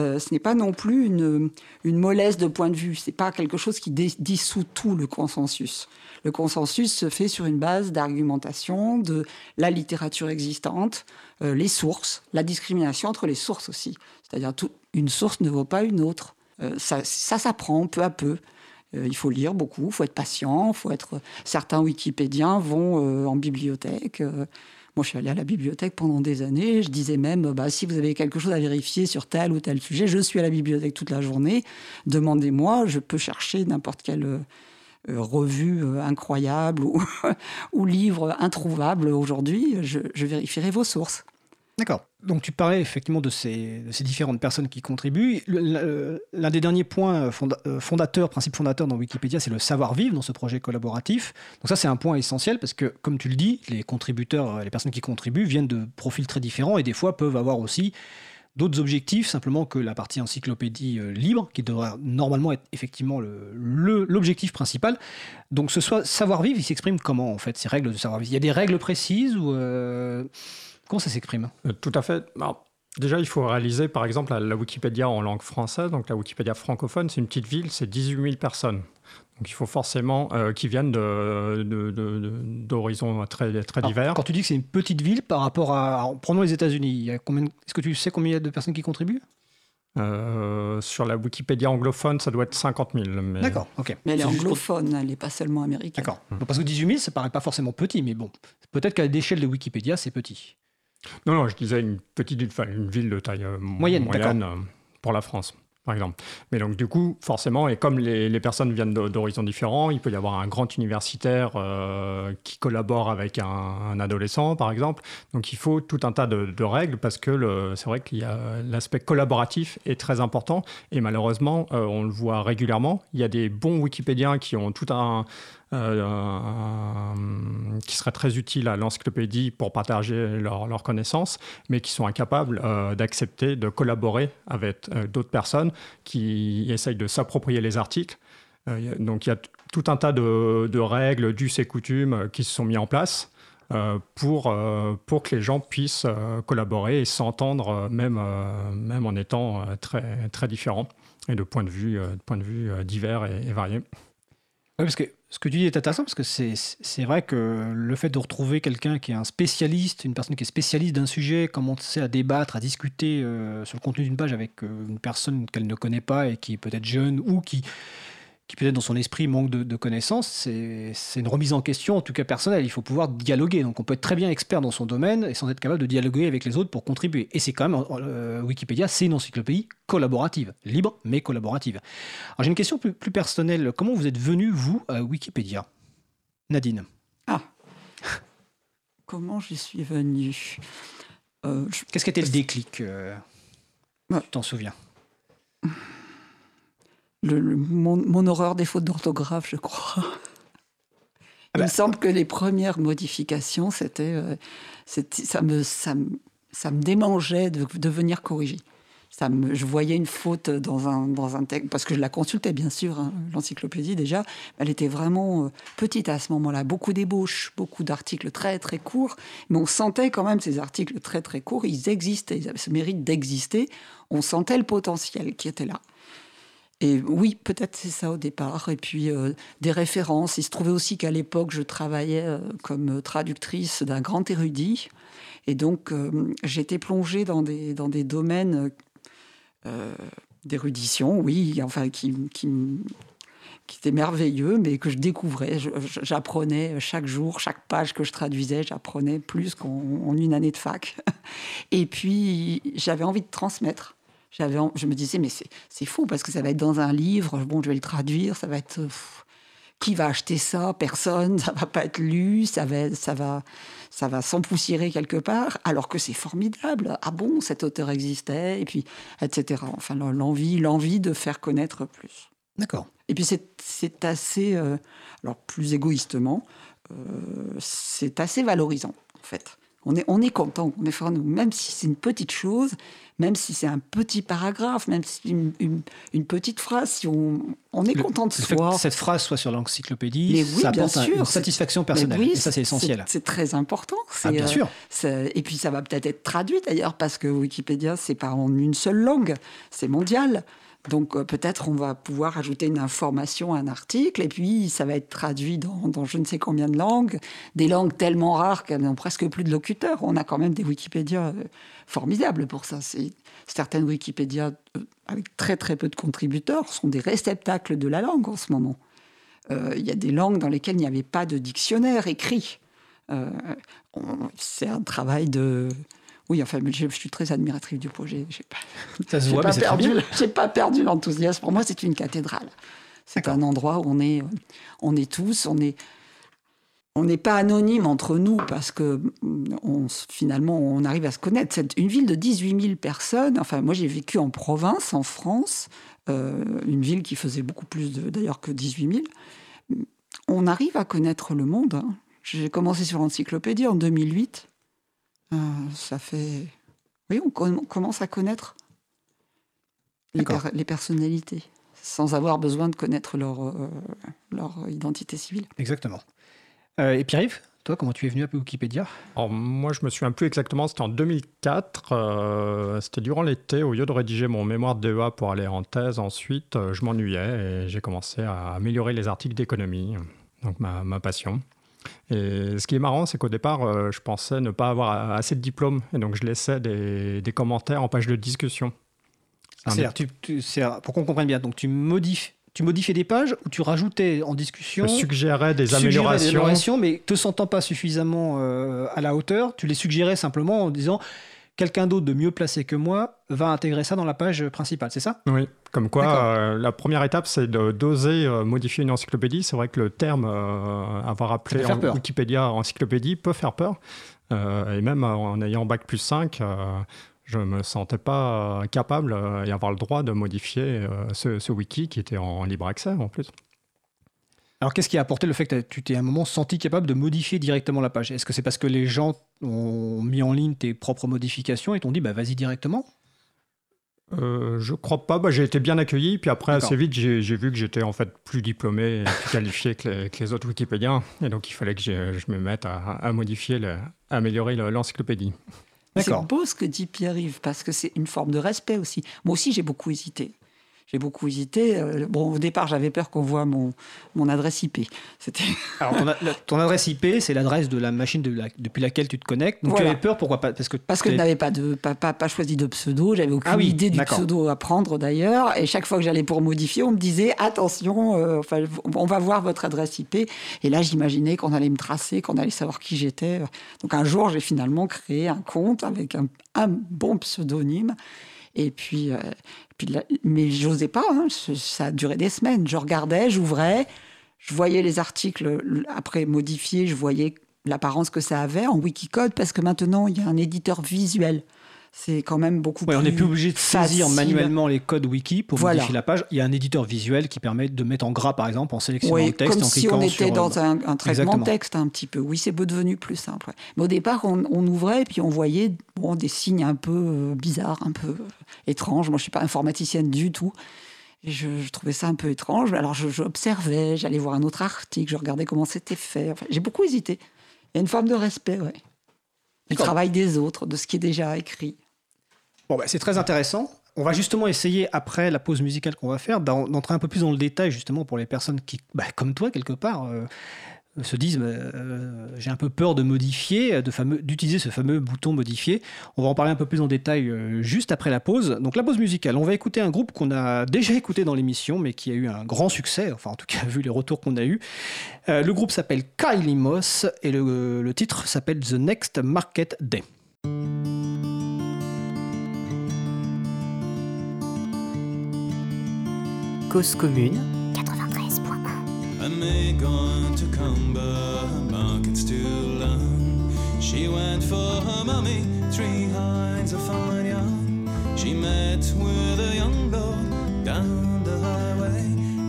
Euh, ce n'est pas non plus une, mollesse de point de vue. Ce n'est pas quelque chose qui dissout tout le consensus. Le consensus se fait sur une base d'argumentation, de la littérature existante, euh, les sources, la discrimination entre les sources aussi. C'est-à-dire une source ne vaut pas une autre. Euh, ça, ça s'apprend peu à peu. il faut lire beaucoup, il faut être patient, faut être. Certains Wikipédiens vont en bibliothèque. Moi, je suis allé à la bibliothèque pendant des années. Je disais même, bah, si vous avez quelque chose à vérifier sur tel ou tel sujet, je suis à la bibliothèque toute la journée. Demandez-moi, je peux chercher n'importe quelle euh, revue euh, incroyable [laughs] ou, ou livre introuvable aujourd'hui. je vérifierai vos sources. D'accord. Donc tu parlais effectivement de ces, différentes personnes qui contribuent. L'un des derniers points euh, fondateurs, principe fondateur dans Wikipédia, c'est le savoir-vivre dans ce projet collaboratif. Donc ça c'est un point essentiel parce que, comme tu le dis, les contributeurs, les personnes qui contribuent viennent de profils très différents et des fois peuvent avoir aussi d'autres objectifs simplement que la partie encyclopédie euh, libre, qui devrait normalement être effectivement l'objectif principal. Donc ce savoir-vivre, il s'exprime comment en fait, ces règles de savoir-vivre? Il y a des règles précises ou... Euh, Comment ça s'exprime? Euh, Tout à fait. déjà, il faut réaliser, par exemple, la, Wikipédia en langue française, donc la Wikipédia francophone, c'est une petite ville, c'est 18 000 personnes. Donc il faut forcément euh, qu'ils viennent d'horizons très, très divers. Quand tu dis que c'est une petite ville par rapport à... Prenons les États-Unis. Est-ce que tu sais combien il y a de personnes qui contribuent? Euh, sur la Wikipédia anglophone, ça doit être 50 000. Mais... D'accord, ok. Mais elle est anglophone, elle n'est pas seulement américaine. D'accord. Parce que 18 000, ça paraît pas forcément petit, mais bon, peut-être qu'à l'échelle de Wikipédia, c'est petit. Non, non, je disais une petite une ville de taille moyenne, moyenne pour la France par exemple. Mais donc, du coup, forcément, et comme les, personnes viennent d'horizons différents, il peut y avoir un grand universitaire euh, qui collabore avec un, adolescent, par exemple. Donc, il faut tout un tas de, règles parce que c'est vrai qu'il y a l'aspect collaboratif est très important et malheureusement, euh, on le voit régulièrement. Il y a des bons Wikipédiens qui ont tout un, euh, qui serait très utile à l'encyclopédie pour partager leurs connaissances, mais qui sont incapables euh, d'accepter de collaborer avec euh, d'autres personnes qui essayent de s'approprier les articles. donc il y a tout un tas de, règles, d'us et coutumes qui se sont mis en place. pour, pour que les gens puissent collaborer et s'entendre même, même en étant très, très différents et de points de vue, de de vue divers et, et variés. Oui, parce que ce que tu dis est intéressant parce que c'est vrai que le fait de retrouver quelqu'un qui est un spécialiste, une personne qui est spécialiste d'un sujet, commencer à débattre, à discuter euh, sur le contenu d'une page avec euh, une personne qu'elle ne connaît pas et qui est peut-être jeune ou qui, qui peut-être dans son esprit manque de, connaissances, c'est une remise en question, en tout cas personnelle. Il faut pouvoir dialoguer. Donc on peut être très bien expert dans son domaine et sans être capable de dialoguer avec les autres pour contribuer. Et c'est quand même, euh, Wikipédia, c'est une encyclopédie collaborative, libre mais collaborative. Alors j'ai une question plus, personnelle. Comment vous êtes venu, vous, à Wikipédia? Nadine Ah [laughs] Comment j'y suis venu euh, Qu'est-ce qui était le déclic euh, Tu t'en souviens? [laughs] mon, horreur des fautes d'orthographe, je crois. Ah Il me bah. semble que les premières modifications, c'était, euh, ça, me, ça, ça, me démangeait de, de venir corriger. Ça me, je voyais une faute dans un, dans un texte, parce que je la consultais bien sûr, hein, l'encyclopédie déjà, elle était vraiment euh, petite à ce moment-là, beaucoup d'ébauches, beaucoup d'articles très très courts, mais on sentait quand même ces articles très très courts, ils existaient, ils avaient ce mérite d'exister, on sentait le potentiel qui était là. Et oui, peut-être c'est ça au départ. Et puis euh, des références. Il se trouvait aussi qu'à l'époque, je travaillais euh, comme traductrice d'un grand érudit. Et donc, euh, j'étais plongée dans des, dans des domaines d'érudition, oui, enfin, qui, qui, qui étaient merveilleux, mais que je découvrais. J'apprenais chaque jour, chaque page que je traduisais, j'apprenais plus qu'en une année de fac. [laughs] Et puis, j'avais envie de transmettre j'avais, je me disais, mais c'est fou parce que ça va être dans un livre, bon, je vais le traduire, ça va être. qui va acheter ça? Personne, [laughs] ça va pas être lu, ça va, ça va, ça va s'empoussiérer quelque part, alors que c'est formidable. Ah bon, cet auteur existait, et puis, etc. Enfin, l'envie, l'envie de faire connaître plus. D'accord. Et puis, c'est assez. Euh, alors, plus égoïstement, euh, c'est assez valorisant, en fait. On est, on est content, on est fort, même si c'est une petite chose, même si c'est un petit paragraphe, même si une, une, petite phrase, si on, on est content de soi. Que cette phrase soit sur l'encyclopédie, ça apporte une satisfaction personnelle. Oui, et ça, c'est essentiel. C'est très important. Ah, bien sûr. Euh, et puis, ça va peut-être être traduit d'ailleurs, parce que Wikipédia, c'est pas en une seule langue, c'est mondial. Donc euh, peut-être on va pouvoir ajouter une information à un article et puis ça va être traduit dans, je ne sais combien de langues, des langues tellement rares qu'elles n'ont presque plus de locuteurs. On a quand même des Wikipédia euh, formidables pour ça. Certaines Wikipédia euh, avec très très peu de contributeurs sont des réceptacles de la langue en ce moment. Il y a des langues dans lesquelles il n'y avait pas de dictionnaire écrit. c'est un travail de oui, enfin, je, suis très admiratrice du projet. J'ai pas, Ça se voit, pas perdu, j'ai pas perdu l'enthousiasme. Pour moi, c'est une cathédrale. C'est un endroit où on est, on est tous, on est, on n'est pas anonyme entre nous parce que on, finalement on arrive à se connaître. C'est une ville de 18 000 personnes. Enfin, moi j'ai vécu en province, en France, euh, une ville qui faisait beaucoup plus d'ailleurs que 18 000. On arrive à connaître le monde. Hein. J'ai commencé sur l'encyclopédie en 2008. Euh, ça fait. Oui, on, commence à connaître les, personnalités sans avoir besoin de connaître leur, euh, leur identité civile. Exactement. Euh, et Pierre-Yves, toi, comment tu es venu à Wikipédia? Alors, Moi, je me souviens plus exactement, c'était en 2004. c'était durant l'été, au lieu de rédiger mon mémoire de DEA pour aller en thèse ensuite, je m'ennuyais et j'ai commencé à améliorer les articles d'économie, donc ma, ma passion. Et ce qui est marrant, c'est qu'au départ, euh, je pensais ne pas avoir assez de diplômes, et donc je laissais des, des commentaires en page de discussion. C'est-à-dire, pour qu'on comprenne bien, donc tu modifies, tu modifiais des pages ou tu rajoutais en discussion. Suggérais des suggérais améliorations. des améliorations, mais te sentant pas suffisamment euh, à la hauteur, tu les suggérais simplement en disant quelqu'un d'autre de mieux placé que moi va intégrer ça dans la page principale, c'est ça? Oui, comme quoi euh, la première étape c'est d'oser euh, modifier une encyclopédie. C'est vrai que le terme avoir appelé en-. Wikipédia encyclopédie peut faire peur. Et même en ayant bac plus 5, je me sentais pas euh, capable euh, et avoir le droit de modifier euh, ce, ce wiki qui était en libre accès en plus. Alors qu'est-ce qui a apporté le fait que tu t'es à un moment senti capable de modifier directement la page? Est-ce que c'est parce que les gens ont mis en ligne tes propres modifications et t'ont dit bah vas-y directement? Euh, je crois pas. Bah, j'ai été bien accueilli. Puis après, assez vite, j'ai vu que j'étais en fait plus diplômé et plus qualifié que les, que les autres Wikipédiens. Et donc, il fallait que je, me mette à, à modifier, le- à améliorer le- l'encyclopédie. C'est beau ce que dit Pierre-Yves, parce que c'est une forme de respect aussi. Moi aussi, j'ai beaucoup hésité. J'ai beaucoup hésité. Euh, Bon, au départ, j'avais peur qu'on voit mon, mon adresse IP. C'était [laughs] Alors ton, a- la- ton adresse IP, c'est l'adresse de la machine de la- depuis laquelle tu te connectes. Donc tu avais peur, pourquoi pas Parce que parce que je n'avais pas, de, pas, pas, pas choisi de pseudo. J'avais aucune Ah oui, idée du d'accord. pseudo à prendre d'ailleurs. Et chaque fois que j'allais pour modifier, on me disait attention, euh, enfin, on va voir votre adresse IP. Et là, j'imaginais qu'on allait me tracer, qu'on allait savoir qui j'étais. Donc un jour, j'ai finalement créé un compte avec un, un bon pseudonyme. Et puis, euh, mais j'osais pas. hein. Ça a duré des semaines. Je regardais, j'ouvrais, je voyais les articles après modifiés, je voyais l'apparence que ça avait en Wikicode parce que maintenant il y a un éditeur visuel. C'est quand même beaucoup Ouais, plus. on n'est plus obligé de saisir facile. manuellement les codes wiki pour Voilà. modifier la page. Il y a un éditeur visuel qui permet de mettre en gras, par exemple, en sélectionnant Oui, le texte, comme en si cliquant on était sur, euh, dans un, un traitement de texte un petit peu. Oui, c'est devenu plus simple. Mais au départ, on, on ouvrait et puis on voyait bon, des signes un peu euh, bizarres, un peu euh, étranges. Moi, je suis pas informaticienne du tout. Et je, je trouvais ça un peu étrange. Alors, j'observais, j'allais voir un autre article, je regardais comment c'était fait. Enfin, J'ai beaucoup hésité. Il y a une forme de respect, ouais. Du travail des autres, de ce qui est déjà écrit. Bah, c'est très intéressant. On va justement essayer, après la pause musicale qu'on va faire, d'en- d'entrer un peu plus dans le détail, justement, pour les personnes qui, bah, comme toi, quelque part, euh, se disent euh, j'ai un peu peur de modifier, d'utiliser ce fameux bouton modifier. On va en parler un peu plus en détail euh, juste après la pause. Donc, la pause musicale, on va écouter un groupe qu'on a déjà écouté dans l'émission, mais qui a eu un grand succès, enfin, en tout cas, [laughs] vu les retours qu'on a eus. Le groupe s'appelle Kylie Moss et le titre s'appelle The Next Market Day. Cause commune, I may gone to Cumber markets to learn. She went for her mummy, three hinds of fine young. She met with a young lord down the highway,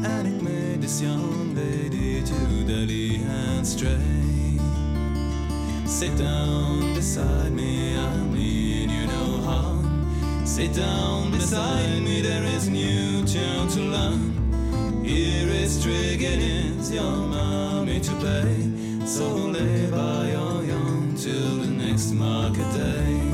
and it made this young lady to dally and stray. Sit down beside me, I Sit down beside me, there is new tune to learn. Here is Triggins, your mommy to pay. So lay by your young till the next market day.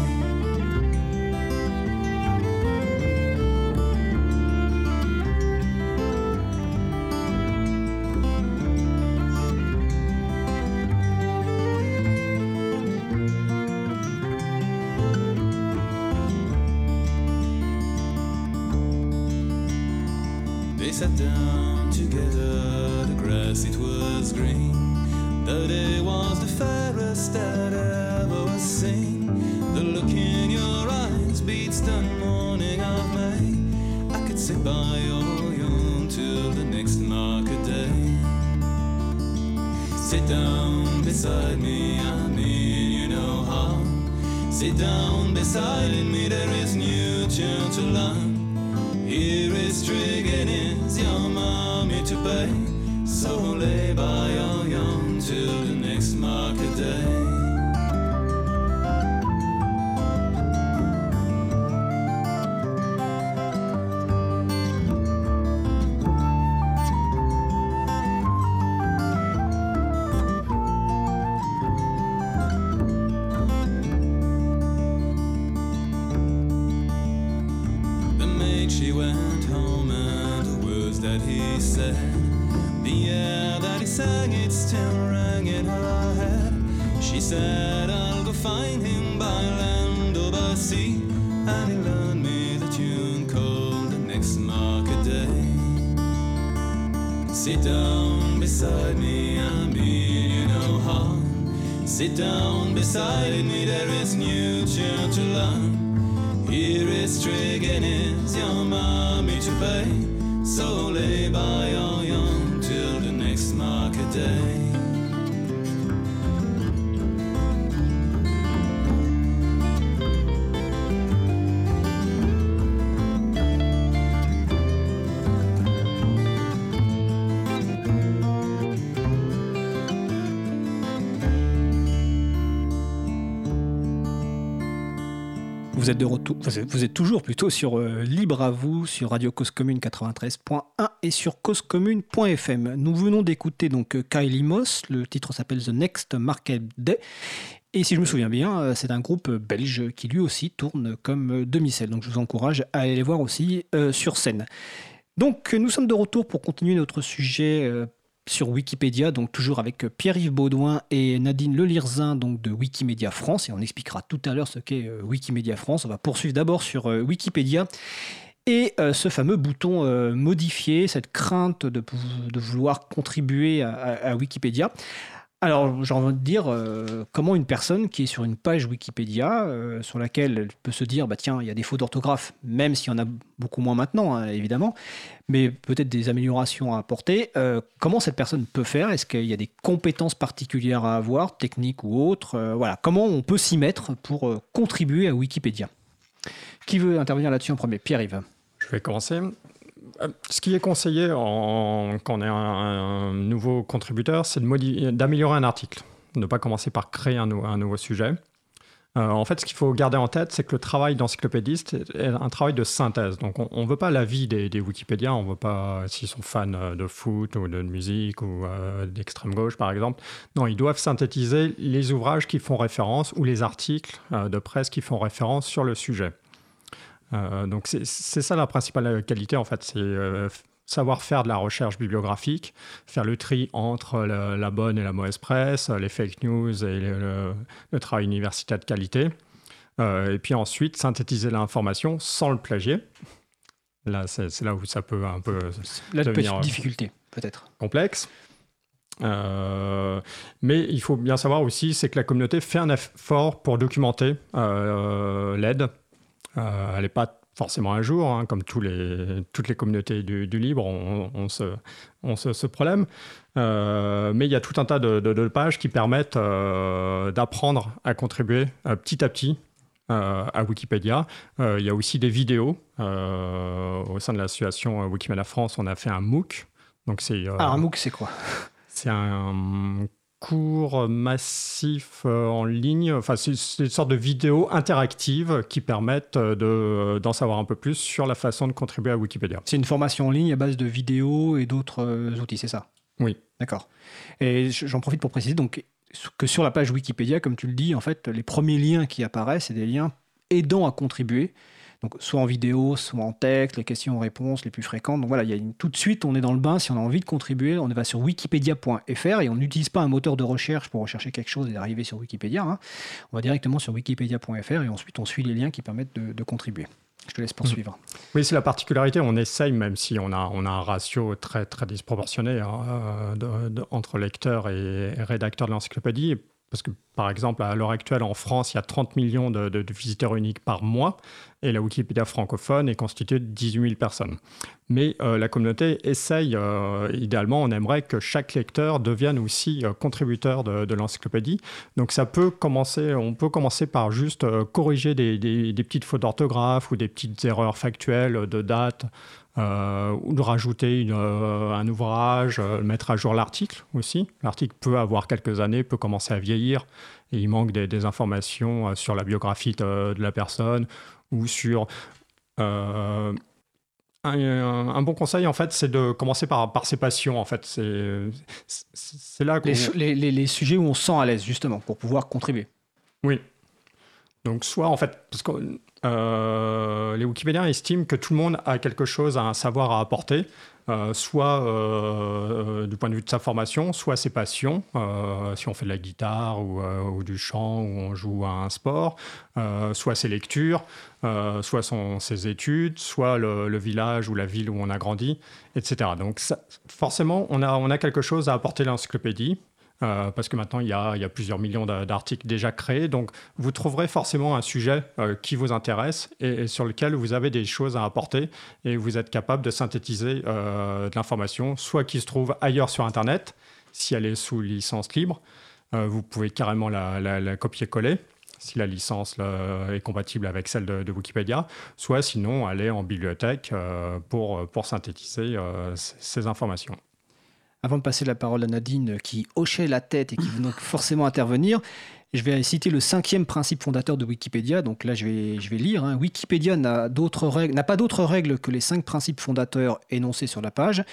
Down beside me, there is new tune to learn. Here is Triggins, your mommy to pay. So lay by your young till the next market day. Maid she went home and the words that he said The air that he sang it still rang in her head She said I'll go find him by land or by sea And he learned me the tune called the next market day Sit down beside me, I mean you no harm. Sit down beside me, there is new tune to learn. Here is Triggin is your mommy to pay. Lay by your young till the next market day. De retour, vous êtes toujours plutôt sur euh, Libre à vous, sur Radio Cause Commune 93.1 et sur causecommune.fm. Nous venons d'écouter donc euh, Kylie Moss, le titre s'appelle The Next Market Day. Et si je me souviens bien, euh, c'est un groupe belge qui lui aussi tourne comme demi-sel. Donc je vous encourage à aller les voir aussi sur scène. Donc nous sommes de retour pour continuer notre sujet sur Wikipédia, donc toujours avec Pierre-Yves Baudouin et Nadine Lelirzin donc de Wikimedia France, et on expliquera tout à l'heure ce qu'est euh, Wikimedia France. On va poursuivre d'abord sur euh, Wikipédia et euh, ce fameux bouton euh, modifier, cette crainte de, vouloir contribuer à Wikipédia. Alors, j'ai envie de dire, euh, comment une personne qui est sur une page Wikipédia, euh, sur laquelle elle peut se dire, bah tiens, il y a des fautes d'orthographe, même s'il y en a beaucoup moins maintenant, hein, évidemment, mais peut-être des améliorations à apporter. Euh, comment cette personne peut faire? Est-ce qu'il y a des compétences particulières à avoir, techniques ou autres? Voilà, comment on peut s'y mettre pour contribuer à Wikipédia? Qui veut intervenir là-dessus en premier? Pierre-Yves. Je vais commencer. Euh, Ce qui est conseillé en- quand on est un, nouveau contributeur, c'est d'améliorer un article. Ne pas commencer par créer un, nou- un nouveau sujet. Euh, en fait, ce qu'il faut garder en tête, c'est que le travail d'encyclopédiste est un travail de synthèse. Donc, on ne veut pas l'avis des, des Wikipédiens, on ne veut pas s'ils sont fans euh, de foot ou de musique ou d'extrême gauche, par exemple. Non, ils doivent synthétiser les ouvrages qui font référence ou les articles de presse qui font référence sur le sujet. Euh, donc c'est ça la principale qualité en fait, c'est euh, savoir faire de la recherche bibliographique, faire le tri entre la, la bonne et la mauvaise presse, les fake news et le, le- le travail universitaire de qualité. Euh, et puis ensuite synthétiser l'information sans le plagier. Là, c'est là où ça peut un peu La Devenir, petite euh, difficulté, peut-être. complexe. Euh, mais il faut bien savoir aussi, c'est que la communauté fait un effort pour documenter euh, l'aide. Euh, elle n'est pas forcément à jour, hein, comme tous les, toutes les communautés du, du libre ont, ont ce, ont ce, ce problème. Euh, mais il y a tout un tas de, de- de pages qui permettent euh, d'apprendre à contribuer petit à petit euh, à Wikipédia. Euh, il y a aussi des vidéos. Euh, au sein de l'association Wikimedia France, on a fait un MOOC. Donc c'est Ah, un MOOC, c'est quoi? c'est un cours massif euh, en ligne. Enfin, c'est une sorte de vidéo interactive qui permettent euh, de- d'en savoir un peu plus sur la façon de contribuer à Wikipédia. C'est une formation en ligne à base de vidéos et d'autres euh, outils, c'est ça? Oui. D'accord. Et j'en profite pour préciser donc que sur la page Wikipédia, comme tu le dis, en fait, les premiers liens qui apparaissent, c'est des liens aidant à contribuer. Donc, soit en vidéo, soit en texte, les questions-réponses les plus fréquentes. Donc voilà, il y a une- tout de suite, on est dans le bain. Si on a envie de contribuer, on va sur wikipedia.fr et on n'utilise pas un moteur de recherche pour rechercher quelque chose et arriver sur Wikipédia. hein. On va directement sur wikipedia.fr et ensuite on suit les liens qui permettent de, de contribuer. Je te laisse poursuivre. Oui, c'est la particularité. On essaye, même si on a, on a un ratio très, très disproportionné hein, euh, de- de- entre lecteurs et rédacteurs de l'encyclopédie. Parce que, par exemple, à l'heure actuelle, en France, il y a 30 millions de, de- de visiteurs uniques par mois, et la Wikipédia francophone est constituée de 18 000 personnes. Mais euh, la communauté essaye, euh, idéalement, on aimerait que chaque lecteur devienne aussi euh, contributeur de, l'encyclopédie. Donc ça peut commencer, on peut commencer par juste corriger des, petites fautes d'orthographe ou des petites erreurs factuelles de date, ou de rajouter un ouvrage, mettre à jour l'article aussi. L'article peut avoir quelques années, peut commencer à vieillir, et il manque des, informations sur la biographie de la personne ou sur... euh, un, bon conseil, en fait, c'est de commencer par, par ses passions. En fait, c'est là les- les- les sujets où on se sent à l'aise, justement, pour pouvoir contribuer. Oui. Donc, soit en fait, parce que euh, les Wikipédiens estiment que tout le monde a quelque chose, un savoir à apporter. Euh, soit euh, du point de vue de sa formation, soit ses passions, si on fait de la guitare ou, du chant ou on joue à un sport, soit ses lectures, soit son, ses études, soit le, village ou la ville où on a grandi, etc. Donc forcément, on a, on a quelque chose à apporter à l'encyclopédie. Euh, parce que maintenant il y, a, plusieurs millions d'articles déjà créés. Donc vous trouverez forcément un sujet euh, qui vous intéresse et, sur lequel vous avez des choses à apporter et vous êtes capable de synthétiser euh, de l'information, soit qui se trouve ailleurs sur Internet, si elle est sous licence libre. vous pouvez carrément la, copier-coller si la licence est compatible avec celle de, Wikipédia, soit sinon aller en bibliothèque pour synthétiser ces informations. Avant de passer la parole à Nadine qui hochait la tête et qui veut donc forcément intervenir, je vais citer le cinquième principe fondateur de Wikipédia. Donc là, je vais, lire. Hein. Wikipédia n'a pas d'autres règles que les cinq principes fondateurs énoncés sur la page.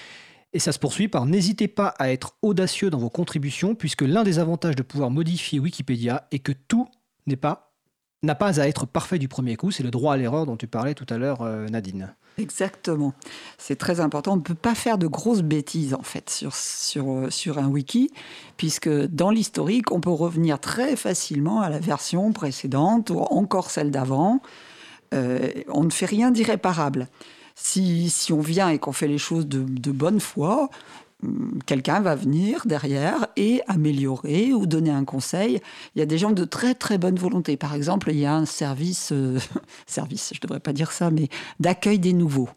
Et ça se poursuit par n'hésitez pas à être audacieux dans vos contributions, puisque l'un des avantages de pouvoir modifier Wikipédia est que tout n'est pas n'a pas à être parfait du premier coup. C'est le droit à l'erreur dont tu parlais tout à l'heure, euh, Nadine. Exactement. C'est très important. On ne peut pas faire de grosses bêtises, en fait, sur, sur, euh, sur un wiki, puisque dans l'historique, on peut revenir très facilement à la version précédente ou encore celle d'avant. Euh, on ne fait rien d'irréparable. Si, si, on vient et qu'on fait les choses de, de bonne foi, quelqu'un va venir derrière et améliorer ou donner un conseil. Il y a des gens de très très bonne volonté. Par exemple, il y a un service, euh, [laughs] service, je ne devrais pas dire ça, mais d'accueil des nouveaux.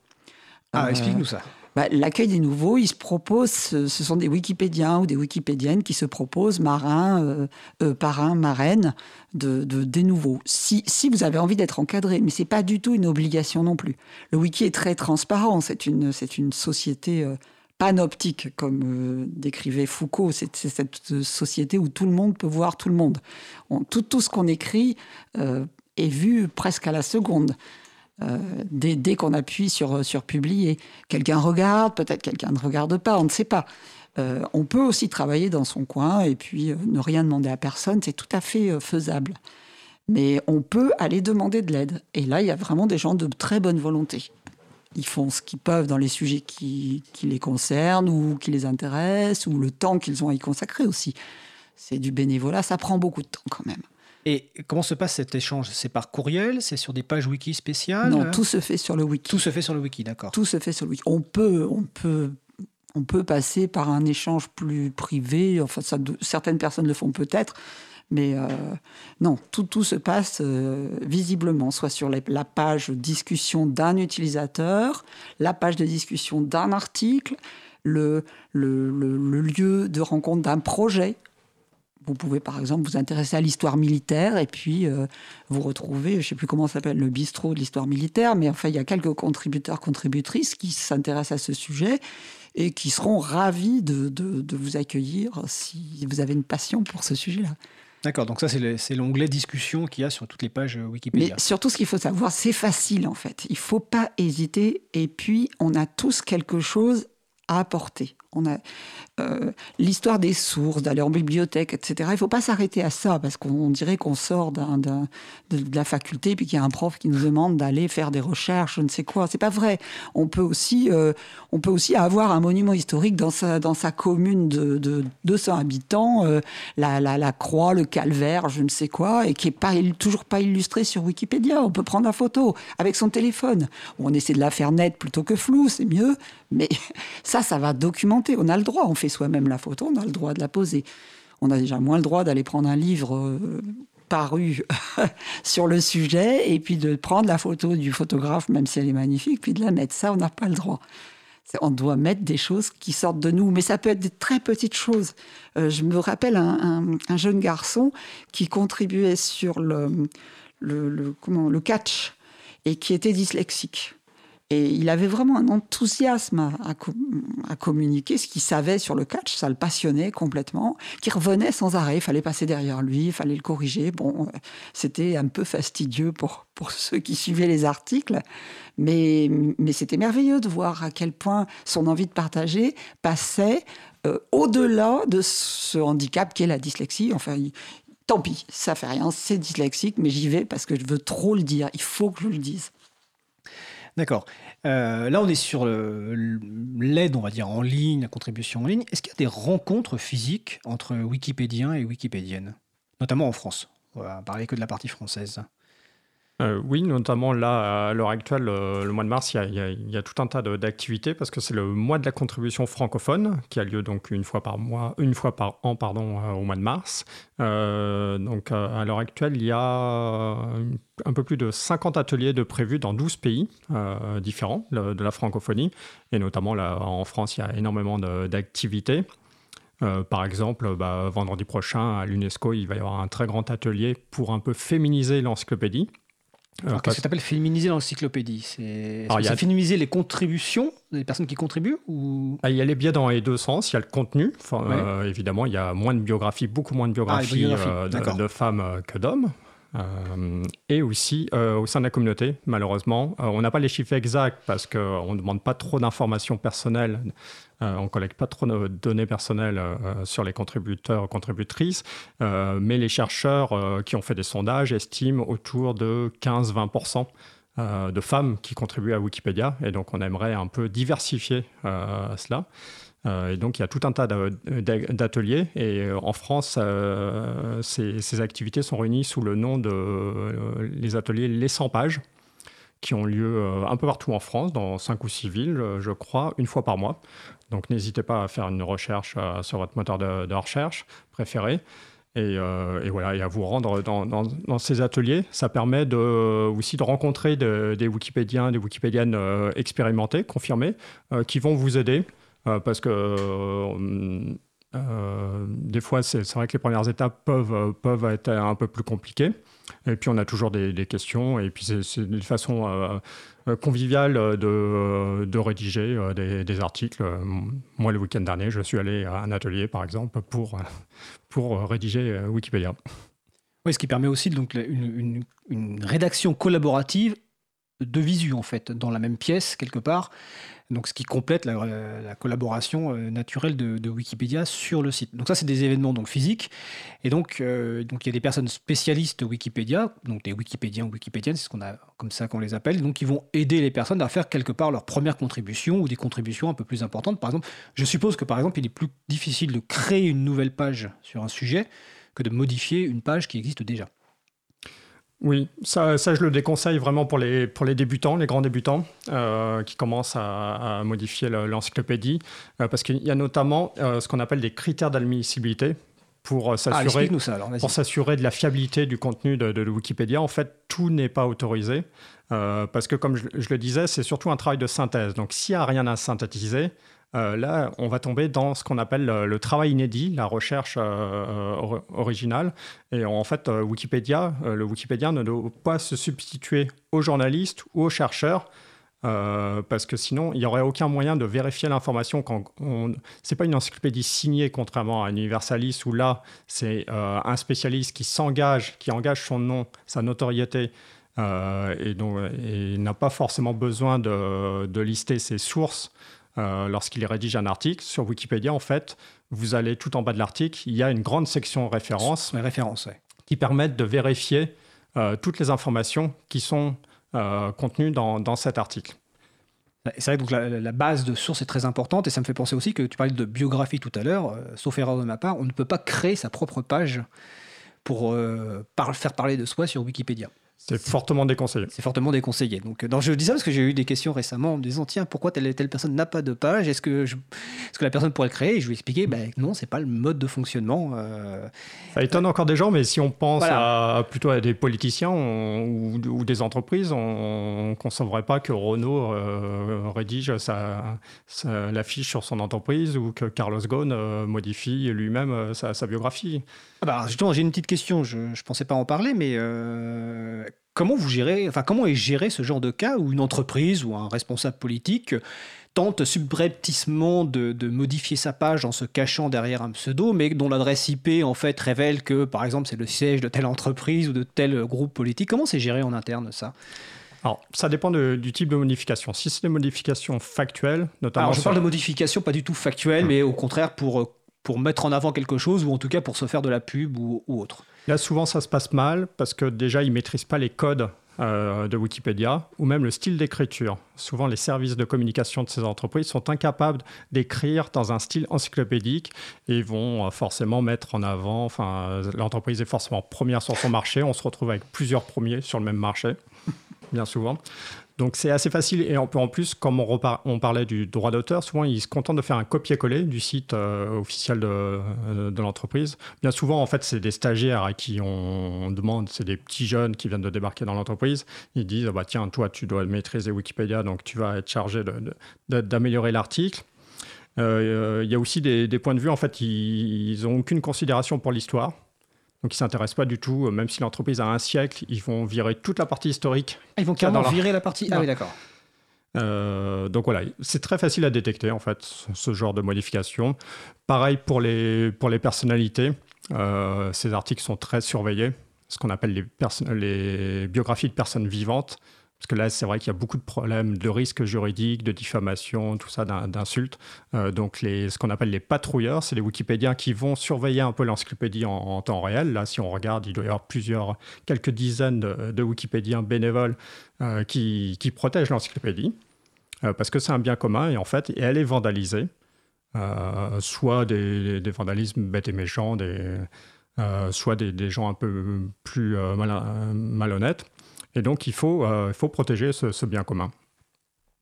Ah, euh, explique-nous ça. Bah, l'accueil des nouveaux, ils se proposent, ce sont des Wikipédiens ou des Wikipédiennes qui se proposent marins, euh, parrains, marraines de, des nouveaux. Si, si vous avez envie d'être encadré, mais c'est pas du tout une obligation non plus. Le wiki est très transparent, c'est une, c'est une société panoptique, comme euh, décrivait Foucault. C'est cette société où tout le monde peut voir tout le monde. tout, ce qu'on écrit euh, est vu presque à la seconde. Euh, dès, dès qu'on appuie sur, sur publier, quelqu'un regarde, peut-être quelqu'un ne regarde pas, on ne sait pas. on peut aussi travailler dans son coin et puis ne rien demander à personne, c'est tout à fait faisable. Mais on peut aller demander de l'aide. Et là, il y a vraiment des gens de très bonne volonté ils font ce qu'ils peuvent dans les sujets qui, les concernent ou qui les intéressent, ou le temps qu'ils ont à y consacrer aussi. C'est du bénévolat, ça prend beaucoup de temps quand même. Et comment se passe cet échange? C'est par courriel? C'est sur des pages wiki spéciales? Non, tout se fait sur le wiki. Tout se fait sur le wiki, d'accord. Tout se fait sur le wiki. On peut, on peut, on peut passer par un échange plus privé. Enfin, ça, certaines personnes le font peut-être, mais euh, non, tout, tout, se passe euh, visiblement, soit sur la page discussion d'un utilisateur, la page de discussion d'un article, le, le, lieu de rencontre d'un projet. Vous pouvez par exemple vous intéresser à l'histoire militaire et puis euh, vous retrouver, je ne sais plus comment s'appelle, le bistrot de l'histoire militaire, mais enfin il y a quelques contributeurs, contributrices qui s'intéressent à ce sujet et qui seront ravis de, de vous accueillir si vous avez une passion pour ce sujet-là. D'accord, donc ça c'est l'onglet discussion qu'il y a sur toutes les pages euh, Wikipédia. Mais surtout ce qu'il faut savoir, c'est facile en fait. Il ne faut pas hésiter et puis on a tous quelque chose à apporter. On a euh, l'histoire des sources, d'aller en bibliothèque, etc. Il ne faut pas s'arrêter à ça parce qu'on dirait qu'on sort de, la faculté puis qu'il y a un prof qui nous demande d'aller faire des recherches, je ne sais quoi. C'est pas vrai. On peut aussi, euh, on peut aussi avoir un monument historique dans sa, commune de, 200 habitants, euh, la, croix, le calvaire, je ne sais quoi, et qui est toujours pas illustré sur Wikipédia. On peut prendre la photo avec son téléphone. On essaie de la faire nette plutôt que floue, c'est mieux. Mais [laughs] ça, ça va documenter. On a le droit. On fait soi-même la photo, on a le droit de la poser. On a déjà moins le droit d'aller prendre un livre euh, paru [laughs] sur le sujet et puis de prendre la photo du photographe, même si elle est magnifique, puis de la mettre. Ça, on n'a pas le droit. On doit mettre des choses qui sortent de nous, mais ça peut être des très petites choses. Euh, je me rappelle un, jeune garçon qui contribuait sur le, comment, le catch et qui était dyslexique. Et il avait vraiment un enthousiasme à, communiquer ce qu'il savait sur le catch, ça le passionnait complètement, qui revenait sans arrêt, il fallait passer derrière lui, il fallait le corriger. Bon, euh, c'était un peu fastidieux pour, pour [laughs] ceux qui suivaient les articles, mais, mais c'était merveilleux de voir à quel point son envie de partager passait euh, au-delà de ce handicap qu'est la dyslexie. Enfin, tant pis, ça fait rien, c'est dyslexique, mais j'y vais parce que je veux trop le dire, il faut que je le dise. D'accord. Euh, là, on est sur l'aide, on va dire, en ligne, la contribution en ligne. Est-ce qu'il y a des rencontres physiques entre Wikipédiens et Wikipédiennes, notamment en France? On va parler que de la partie française. Euh, oui, notamment là, à l'heure actuelle, euh, le mois de mars, il y, a, tout un tas d'activités parce que c'est le mois de la contribution francophone qui a lieu donc une fois par mois, une fois par an, pardon, euh, au mois de mars. donc à l'heure actuelle, il y a un peu plus de 50 ateliers de prévus dans 12 pays différents de, la francophonie et notamment là, en France, il y a énormément d'activités. par exemple, bah, vendredi prochain à l'UNESCO, il va y avoir un très grand atelier pour un peu féminiser l'encyclopédie. Alors, qu'est-ce que tu appelles féminiser l'encyclopédie C'est -ce féminiser les contributions des personnes qui contribuent ou... Ah, il y a les biais dans les deux sens. Il y a le contenu. Enfin, euh, évidemment, il y a moins de biographies, beaucoup moins de biographies, ah, de, de, femmes euh, que d'hommes. Euh, et aussi au sein de la communauté, malheureusement, on n'a pas les chiffres exacts parce qu'on ne demande pas trop d'informations personnelles euh, on ne collecte pas trop de données personnelles euh, sur les contributeurs, contributrices, euh, mais les chercheurs qui ont fait des sondages estiment autour de 15-20% de femmes qui contribuent à Wikipédia. Et donc, on aimerait un peu diversifier cela. et donc, il y a tout un tas d'ateliers. Et en France, ces, activités sont réunies sous le nom de les ateliers Les 100 pages qui ont lieu un peu partout en France, dans 5 ou 6 villes, je crois, une fois par mois. Donc n'hésitez pas à faire une recherche euh, sur votre moteur de, recherche préféré. Euh, et, voilà, et à vous rendre dans, ces ateliers. Ça permet de, aussi de rencontrer des Wikipédiens, des Wikipédiennes euh, expérimentés, confirmés, qui vont vous aider. parce que des fois, c'est vrai que les premières étapes peuvent, peuvent être un peu plus compliquées. Et puis on a toujours des, questions, et puis c'est une façon euh, euh, conviviale de, de rédiger euh, des, articles. Moi, le week-end dernier, je suis allé à un atelier, par exemple, pour, pour rédiger Wikipédia. Oui, ce qui permet aussi donc, une, une rédaction collaborative de visu, en fait, dans la même pièce, quelque part donc ce qui complète la, collaboration euh, naturelle de, Wikipédia sur le site. Donc ça, c'est des événements donc physiques, et donc euh, donc il y a des personnes spécialistes de Wikipédia, donc des Wikipédiens ou Wikipédiennes, c'est ce qu'on a comme ça qu'on les appelle, donc ils vont aider les personnes à faire quelque part leur première contribution ou des contributions un peu plus importantes. Par exemple, je suppose que par exemple, il est plus difficile de créer une nouvelle page sur un sujet que de modifier une page qui existe déjà. Oui, ça, ça, je le déconseille vraiment pour les, pour les débutants, les grands débutants euh, qui commencent à, modifier l'encyclopédie, euh, parce qu'il y a notamment euh, ce qu'on appelle des critères d'admissibilité pour s'assurer ah, pour s'assurer de la fiabilité du contenu de, de Wikipédia. En fait, tout n'est pas autorisé parce que, comme je, je le disais, c'est surtout un travail de synthèse. Donc, s'il n'y a rien à synthétiser, euh, là, on va tomber dans ce qu'on appelle le, travail inédit, la recherche euh, euh, originale. Et en fait, Wikipédia, le Wikipédia ne doit pas se substituer aux journalistes ou aux chercheurs. parce que sinon, il n'y aurait aucun moyen de vérifier l'information. Quand on... c'est pas une encyclopédie signée, contrairement à Universalis, où là, c'est un spécialiste qui s'engage, qui engage son nom, sa notoriété, et, n'a pas forcément besoin de lister ses sources euh, lorsqu'il rédige un article. Sur Wikipédia, en fait, vous allez tout en bas de l'article, il y a une grande section références, références qui permettent de vérifier euh, toutes les informations qui sont euh, contenues dans, cet article. C'est vrai que donc la, base de source est très importante et ça me fait penser aussi que tu parlais de biographie tout à l'heure, sauf erreur de ma part, on ne peut pas créer sa propre page pour faire parler de soi sur Wikipédia. C'est fortement déconseillé. C'est fortement déconseillé. Donc, euh, je dis ça parce que j'ai eu des questions récemment en me disant tiens, pourquoi telle telle personne n'a pas de page? Est-ce que, que la personne pourrait le créer? Et je lui ai expliqué ben, non, c'est pas le mode de fonctionnement. Euh. Ça étonne encore des gens, mais si on pense à, plutôt à des politiciens ou, des entreprises, on ne concevrait pas que Renault euh, rédige sa, l'affiche sur son entreprise ou que Carlos Ghosn modifie lui-même sa, biographie. Ah bah, justement, j'ai une petite question. Je ne pensais pas en parler, mais comment vous gérez, enfin comment est géré ce genre de cas où une entreprise ou un responsable politique tente subrepticement de, modifier sa page en se cachant derrière un pseudo, mais dont l'adresse IP en fait révèle que par exemple c'est le siège de telle entreprise ou de tel groupe politique? Comment c'est géré en interne ça? Alors, ça dépend du type de modification. Si c'est des modifications factuelles, notamment. Alors, je parle de modifications pas du tout factuelles, mais au contraire pour, pour mettre en avant quelque chose ou en tout cas pour se faire de la pub ou autre. Là, souvent, ça se passe mal parce que déjà, ils ne maîtrisent pas les codes euh, de Wikipédia, ou même le style d'écriture. Souvent, les services de communication de ces entreprises sont incapables d'écrire dans un style encyclopédique et vont euh, forcément mettre en avant, enfin, l'entreprise est forcément première sur son marché, on se retrouve avec plusieurs premiers sur le même marché, [laughs] bien souvent. Donc c'est assez facile et on peut en plus, comme on, parlait du droit d'auteur, souvent ils se contentent de faire un copier-coller du site euh, officiel de, euh, de l'entreprise. Bien souvent, en fait, c'est des stagiaires à qui on, demande, c'est des petits jeunes qui viennent de débarquer dans l'entreprise. Ils disent, bah, tiens, toi, tu dois maîtriser Wikipédia, donc tu vas être chargé d'améliorer l'article. Euh, il y a aussi des, points de vue, en fait, ils n'ont aucune considération pour l'histoire. Donc ils ne s'intéressent pas du tout, euh, même si l'entreprise a un siècle, ils vont virer toute la partie historique. Ah, ils vont carrément virer la partie Ah oui, d'accord. Euh, donc voilà, c'est très facile à détecter en fait ce genre de modification. Pareil pour les, pour les personnalités, euh, ces articles sont très surveillés, ce qu'on appelle les, les biographies de personnes vivantes. Parce que là, c'est vrai qu'il y a beaucoup de problèmes de risques juridiques, de diffamation, tout ça, d'insultes. Euh, donc, ce qu'on appelle les patrouilleurs, c'est les Wikipédiens qui vont surveiller un peu l'encyclopédie en, temps réel. Là, si on regarde, il doit y avoir plusieurs, quelques dizaines de, Wikipédiens bénévoles euh, qui, protègent l'encyclopédie. Euh, parce que c'est un bien commun et en fait, elle est vandalisée. soit des, vandalismes bêtes et méchants, soit des, gens un peu plus malhonnêtes. Et donc, il faut, euh, faut protéger ce, bien commun.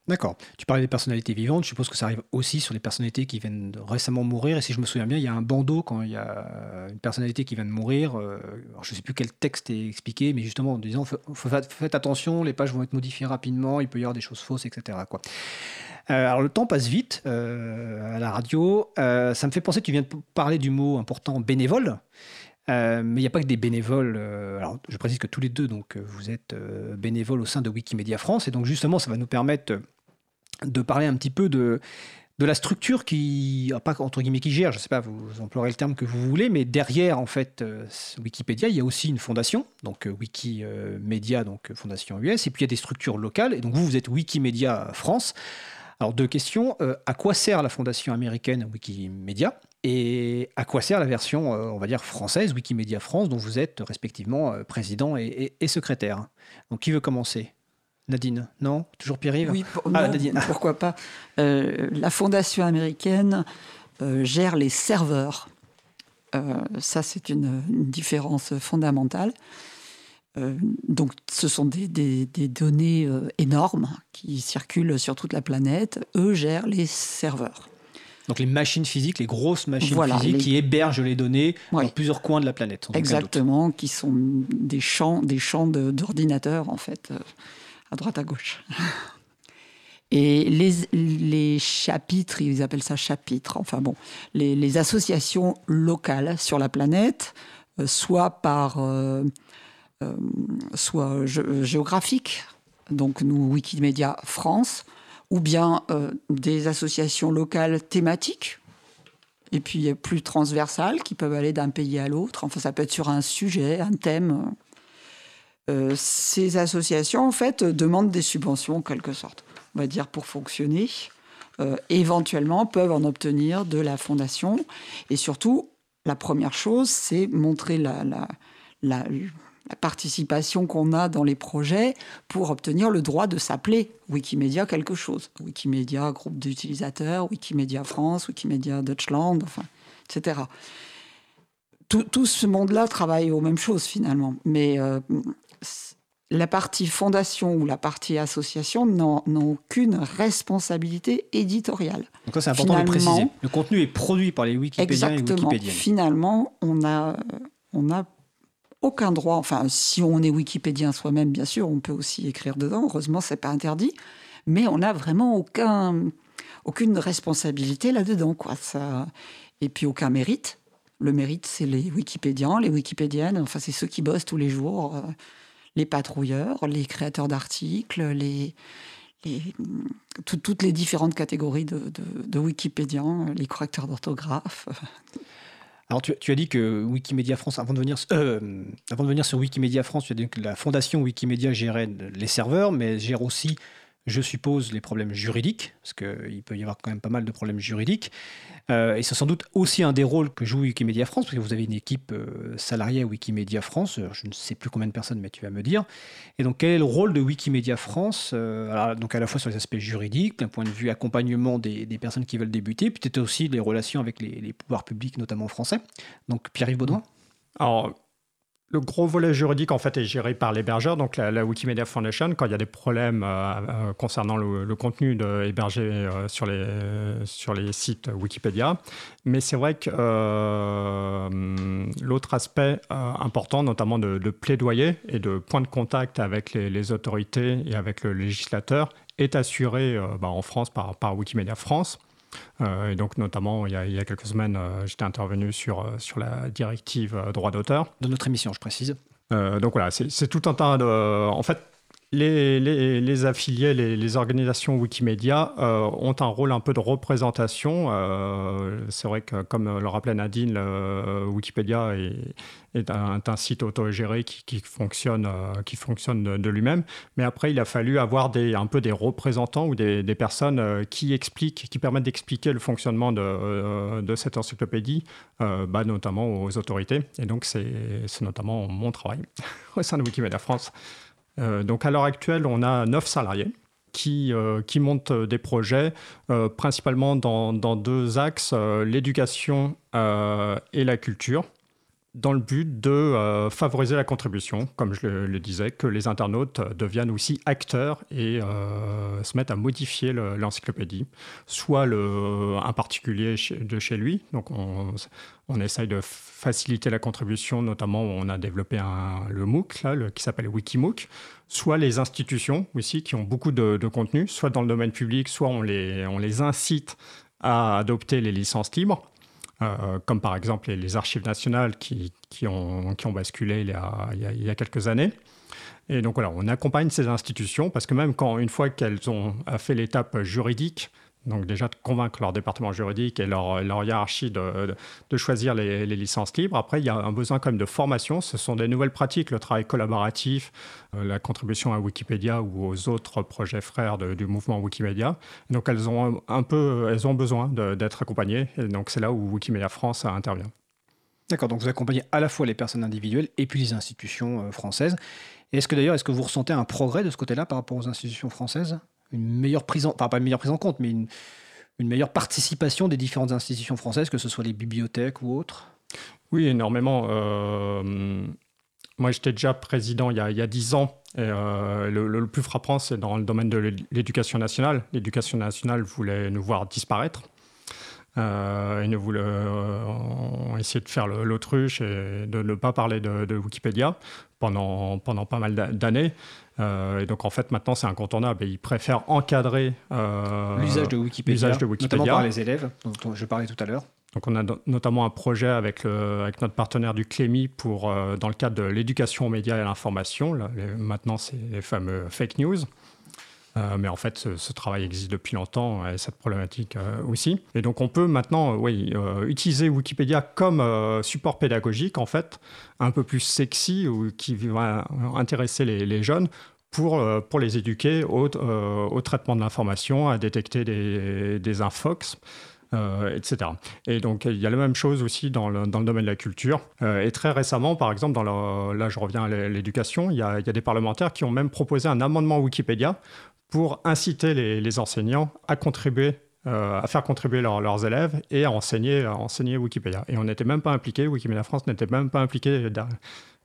D'accord. Tu parlais des personnalités vivantes. Je suppose que ça arrive aussi sur les personnalités qui viennent de récemment mourir. Et si je me souviens bien, il y a un bandeau quand il y a une personnalité qui vient de mourir. Euh, je ne sais plus quel texte est expliqué, mais justement en disant faites attention, les pages vont être modifiées rapidement, il peut y avoir des choses fausses, etc. Euh, alors le temps passe vite à la radio. ça me fait penser, tu viens de parler du mot important bénévole. Euh, mais il n'y a pas que des bénévoles. Euh, alors, je précise que tous les deux, donc, euh, vous êtes bénévoles au sein de Wikimedia France. Et donc, justement, ça va nous permettre de parler un petit peu de, la structure qui, pas entre guillemets, qui gère, je ne sais pas, vous emploierez le terme que vous voulez, mais derrière, en fait, Wikipédia, il y a aussi une fondation, donc Wikimedia, donc fondation US, et puis il y a des structures locales. Et donc, vous, vous êtes Wikimedia France. Alors, deux questions. à quoi sert la fondation américaine Wikimedia? Et à quoi sert la version, euh, on va dire, française, Wikimedia France, dont vous êtes respectivement euh, président et, secrétaire? Donc, qui veut commencer? Nadine Non? Toujours Pierre-Yves? Oui, ah, [laughs] pourquoi pas. Euh, la fondation américaine gère les serveurs. ça, c'est une, différence fondamentale. donc, ce sont des, des données énormes qui circulent sur toute la planète. Eux gèrent les serveurs. Donc les machines physiques, les grosses machines physiques qui hébergent les données dans plusieurs coins de la planète. Exactement, qui sont des champs, des champs d'ordinateurs en fait, euh, à droite à gauche. [laughs] Et les, les, chapitres, ils appellent ça chapitres, enfin bon, les, associations locales sur la planète, euh, soit par, euh, soit géographique, donc nous Wikimedia France, ou bien euh, des associations locales thématiques, et puis plus transversales, qui peuvent aller d'un pays à l'autre. Enfin, ça peut être sur un sujet, un thème. Euh, ces associations, en fait, demandent des subventions, en quelque sorte, on va dire, pour fonctionner. Euh, éventuellement, peuvent en obtenir de la fondation. Et surtout, la première chose, c'est montrer la, la participation qu'on a dans les projets pour obtenir le droit de s'appeler Wikimedia quelque chose. Wikimedia groupe d'utilisateurs, Wikimedia France, Wikimedia Deutschland, enfin, etc. Tout, ce monde-là travaille aux mêmes choses finalement. Mais euh, la partie fondation ou la partie association n'ont aucune responsabilité éditoriale. Donc ça c'est important de préciser. Le contenu est produit par les Wikipédiens et Wikipédiennes. Finalement, on a, on a aucun droit, enfin si on est wikipédien soi-même, bien sûr, on peut aussi écrire dedans, heureusement c'est pas interdit, mais on n'a vraiment aucun, aucune responsabilité là-dedans. Quoi. Ça... Et puis aucun mérite. Le mérite, c'est les wikipédiens, les wikipédiennes, enfin c'est ceux qui bossent tous les jours, euh, les patrouilleurs, les créateurs d'articles, les, les, toutes les différentes catégories de, wikipédiens, les correcteurs d'orthographe. Alors, tu, as dit que Wikimedia France, avant de, venir, euh, avant de venir sur Wikimedia France, tu as dit que la fondation Wikimedia gérait les serveurs, mais gère aussi je suppose, les problèmes juridiques, parce qu'il peut y avoir quand même pas mal de problèmes juridiques. Euh, et c'est sans doute aussi un des rôles que joue Wikimedia France, parce que vous avez une équipe euh, salariée à Wikimedia France, euh, je ne sais plus combien de personnes, mais tu vas me dire. Et donc, quel est le rôle de Wikimedia France Donc, à la fois sur les aspects juridiques, d'un point de vue accompagnement des, personnes qui veulent débuter, peut-être aussi les relations avec les, pouvoirs publics, notamment français. Donc, Pierre-Yves Baudouin le gros volet juridique en fait est géré par l'hébergeur, donc la, Wikimedia Foundation. Quand il y a des problèmes euh, euh, concernant le, contenu hébergé euh, sur, les, sur les sites Wikipédia, mais c'est vrai que l'autre aspect important, notamment de, plaidoyer et de point de contact avec les, autorités et avec le législateur, est assuré bah, en France par, par Wikimedia France. Euh, et donc, notamment, il y a, quelques semaines, euh, j'étais intervenu sur, euh, sur la directive droit d'auteur. De notre émission, je précise. donc voilà, c'est tout un tas de. En fait, les, affiliés, les, organisations Wikimedia ont un rôle un peu de représentation. c'est vrai que, comme le rappelait Nadine, Wikipédia est, un, site autogéré qui, qui fonctionne, euh, qui fonctionne de, lui-même. Mais après, il a fallu avoir un peu des représentants ou des, personnes euh, qui expliquent, qui permettent d'expliquer le fonctionnement de, euh, de cette encyclopédie, bah, notamment aux autorités. Et donc, c'est notamment mon travail [laughs] au sein de Wikimedia France. Donc, à l'heure actuelle, on a neuf salariés. Qui, qui, montent des projets, principalement dans, deux axes, l'éducation et la culture dans le but de euh, favoriser la contribution, comme je le, disais, que les internautes deviennent aussi acteurs et euh, se mettent à modifier l'encyclopédie, soit un particulier de chez lui, donc on, essaye de faciliter la contribution, notamment on a développé le MOOC qui s'appelle Wikimook, soit les institutions aussi qui ont beaucoup de, contenu, soit dans le domaine public, soit on les incite à adopter les licences libres. Euh, comme par exemple les, archives nationales qui, ont, basculé il y, a, il y, a, quelques années. Et donc voilà, on accompagne ces institutions parce que même quand une fois qu'elles ont fait l'étape juridique, donc déjà de convaincre leur département juridique et leur, hiérarchie de, de, choisir les, licences libres. Après, il y a un besoin quand même de formation. Ce sont des nouvelles pratiques, le travail collaboratif, euh, la contribution à Wikipédia ou aux autres projets frères du mouvement Wikimedia. Donc elles ont un peu, elles ont besoin d'être accompagnées. Et donc c'est là où Wikimedia France intervient. D'accord, donc vous accompagnez à la fois les personnes individuelles et puis les institutions euh, françaises. Est-ce que d'ailleurs, est-ce que vous ressentez un progrès de ce côté-là par rapport aux institutions françaises? Une meilleure prise en, enfin pas une meilleure prise en compte, mais une, meilleure participation des différentes institutions françaises, que ce soit les bibliothèques ou autres Oui, énormément. Euh, moi, j'étais déjà président il y a, 10 ans. Et, euh, le, plus frappant, c'est dans le domaine de l'éducation nationale. L'éducation nationale voulait nous voir disparaître. Euh, et nous voulait, euh, de faire l'autruche et de ne pas parler de, de Wikipédia pendant, pendant pas mal d'années. Euh, et donc en fait maintenant c'est incontournable et ils préfèrent encadrer euh, l'usage de, Wikipédia, de Wikipédia, notamment par les élèves dont je parlais tout à l'heure. Donc on a notamment un projet avec, avec notre partenaire du CLEMI pour, euh, dans le cadre de l'éducation aux médias et à l'information. Maintenant c'est les fameux fake news. Euh, mais en fait, ce, travail existe depuis longtemps et cette problématique euh, aussi. Et donc, on peut maintenant, euh, utiliser Wikipédia comme support pédagogique, en fait, un peu plus sexy ou qui va intéresser les, jeunes pour, pour les éduquer au, au traitement de l'information, à détecter des, des infox. etc. Et donc, il y a la même chose aussi dans le, dans le domaine de la culture. et très récemment, par exemple, dans là, je reviens à l'éducation, il, il, y a des parlementaires qui ont même proposé un amendement Wikipédia pour inciter les, enseignants à contribuer euh, à faire contribuer leurs élèves et à enseigner, à enseigner Wikipédia. Et on n'était même pas impliqué, Wikimedia France n'était même pas impliqué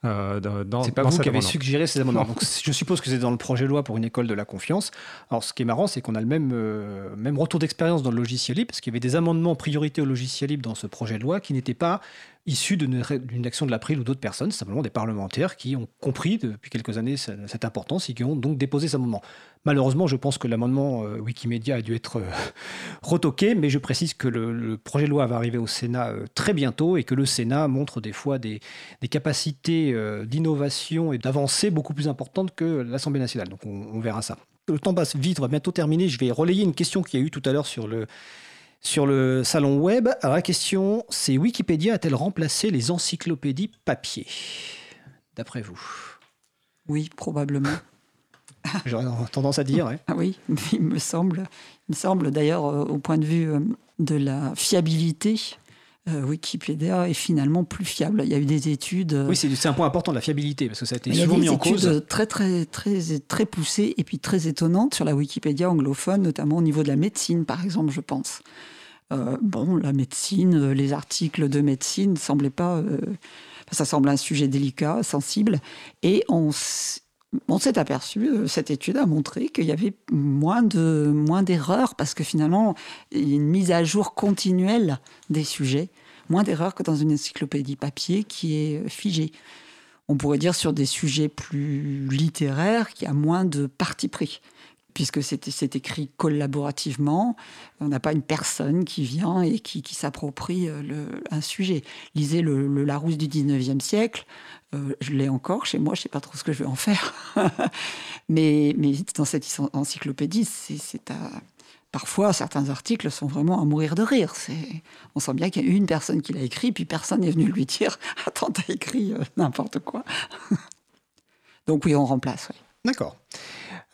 euh, dans, c'est pas vous qui avez suggéré ces amendements. [laughs] Donc, je suppose que c'est dans le projet de loi pour une école de la confiance. Alors, ce qui est marrant, c'est qu'on a le même, euh, même retour d'expérience dans le logiciel libre, parce qu'il y avait des amendements priorité au logiciel libre dans ce projet de loi qui n'étaient pas issus d'une action de l'April ou d'autres personnes, simplement des parlementaires qui ont compris depuis quelques années cette importance et qui ont donc déposé cet amendement. Malheureusement, je pense que l'amendement euh, Wikimedia a dû être euh, [laughs] retoqué, mais je précise que le, projet de loi va arriver au Sénat euh, très bientôt et que le Sénat montre des fois des, capacités d'innovation et d'avancée beaucoup plus importantes que l'Assemblée nationale. Donc on, verra ça. Le temps passe vite, on va bientôt terminer. Je vais relayer une question qu'il y a eu tout à l'heure sur le, sur le salon web. Alors la question, c'est Wikipédia a-t-elle remplacé les encyclopédies papier? D'après vous? Oui, probablement. J'aurais tendance à dire. Ah oui, il me semble. Il me semble d'ailleurs, euh, au point de vue euh, de la fiabilité, euh, Wikipédia est finalement plus fiable. Il y a eu des études. Oui, c'est un point important de la fiabilité parce que ça a été il y a souvent des mis en études cause. très très très très poussées et puis très étonnantes sur la Wikipédia anglophone, notamment au niveau de la médecine, par exemple, je pense. Euh, bon, la médecine, euh, les articles de médecine ne semblaient pas. euh, ça semble un sujet délicat, sensible, et on, on s'est aperçu, euh, cette étude a montré qu'il y avait moins de moins d'erreurs parce que finalement, il y a une mise à jour continuelle des sujets, moins d'erreurs que dans une encyclopédie papier qui est euh, figée. On pourrait dire sur des sujets plus littéraires qu'il y a moins de parti pris puisque c'est écrit collaborativement. On n'a pas une personne qui vient et qui, s'approprie euh, un sujet. Lisez le, Larousse du 19e siècle. Euh, je l'ai encore chez moi, je ne sais pas trop ce que je vais en faire. [laughs] mais, dans cette encyclopédie, c'est à- Parfois, certains articles sont vraiment à mourir de rire. On sent bien qu'il y a une personne qui l'a écrit, puis personne n'est venu lui dire [laughs] « Attends, t'as écrit euh, n'importe quoi [laughs] ». Donc oui, on remplace. D'accord.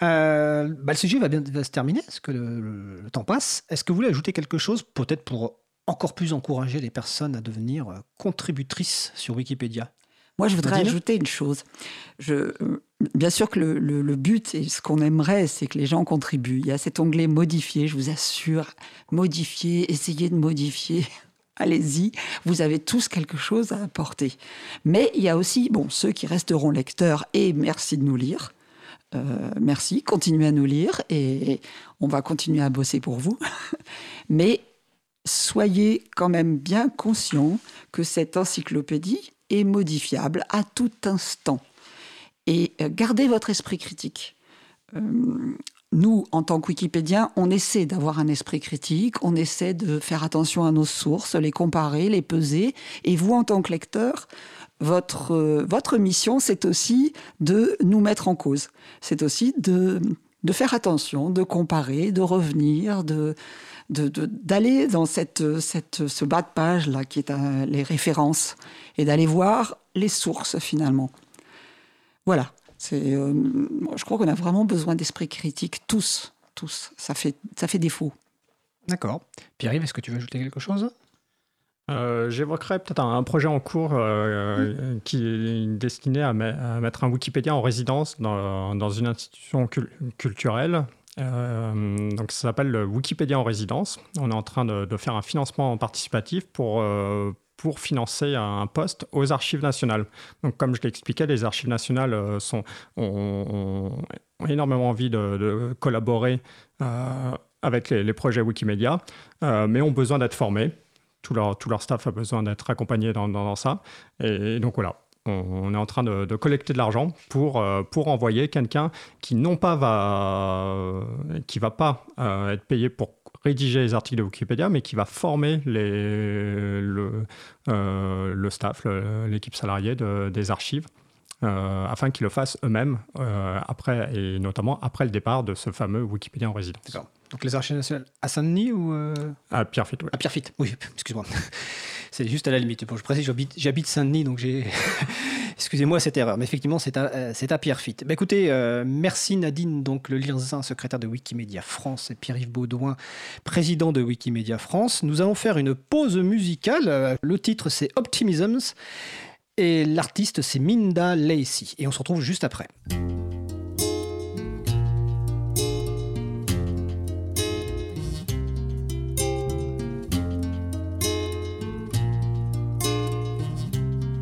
Euh, bah, le sujet va bien va se terminer, parce que le, le- le temps passe? Est-ce que vous voulez ajouter quelque chose, peut-être pour encore plus encourager les personnes à devenir euh, contributrices sur Wikipédia? Moi, je voudrais ajouter une chose. Je, bien sûr que le, le- le but et ce qu'on aimerait, c'est que les gens contribuent. Il y a cet onglet modifier, je vous assure. Modifier, essayez de modifier. [laughs] Allez-y, vous avez tous quelque chose à apporter. Mais il y a aussi bon, ceux qui resteront lecteurs et merci de nous lire. Euh, merci, continuez à nous lire et on va continuer à bosser pour vous. [laughs] Mais soyez quand même bien conscients que cette encyclopédie est modifiable à tout instant. Et euh, gardez votre esprit critique. Euh, nous, en tant que Wikipédiens, on essaie d'avoir un esprit critique, on essaie de faire attention à nos sources, les comparer, les peser. Et vous, en tant que lecteur, votre, euh, votre mission, c'est aussi de nous mettre en cause. C'est aussi de, de faire attention, de comparer, de revenir, de d'aller dans cette, cette, ce bas de page là qui est les références et d'aller voir les sources finalement. Voilà. Euh, je crois qu'on a vraiment besoin d'esprit critique tous, tous. Ça fait, ça fait défaut. D'accord. Pierre-Yves, est-ce que tu veux ajouter quelque chose? Euh, J'évoquerai peut-être un, projet en cours euh, qui est destiné à, me- à mettre un Wikipédia en résidence dans, une institution cul- culturelle. Euh, donc ça s'appelle le Wikipédia en résidence. On est en train de, faire un financement participatif pour, euh, pour financer un poste aux archives nationales. Donc comme je l'expliquais, les archives nationales euh, ont, énormément envie de, collaborer euh, avec les, projets Wikimedia, euh, mais ont besoin d'être formés tout leur, tout leur staff a besoin d'être accompagné dans, dans- ça. Et, donc voilà, on, est en train de, collecter de l'argent pour, euh, pour envoyer quelqu'un qui non pas va, qui va pas euh, être payé pour rédiger les articles de Wikipédia, mais qui va former les, le, euh, le staff, l'équipe salariée de- des archives. afin qu'ils le fassent eux-mêmes après et notamment après le départ de ce fameux Wikipédia en résidence. D'accord. Donc les archives nationales à Saint-Denis ou euh, À Pierrefitte, oui. à Pierrefitte Oui, [laughs] excuse-moi. [laughs] C'est juste à la limite. Bon, je précise, j'habite, Saint-Denis, donc j'ai. [laughs] Excusez-moi cette erreur, mais effectivement, c'est à, euh, c'est à Pierrefitte. Bah, écoutez, euh, merci Nadine, donc le Lirzin, secrétaire de Wikimedia France, et Pierre-Yves Baudouin, président de Wikimedia France. Nous allons faire une pause musicale. Le titre, c'est Optimisms, et l'artiste, c'est Minda Lacey. Et on se retrouve juste après.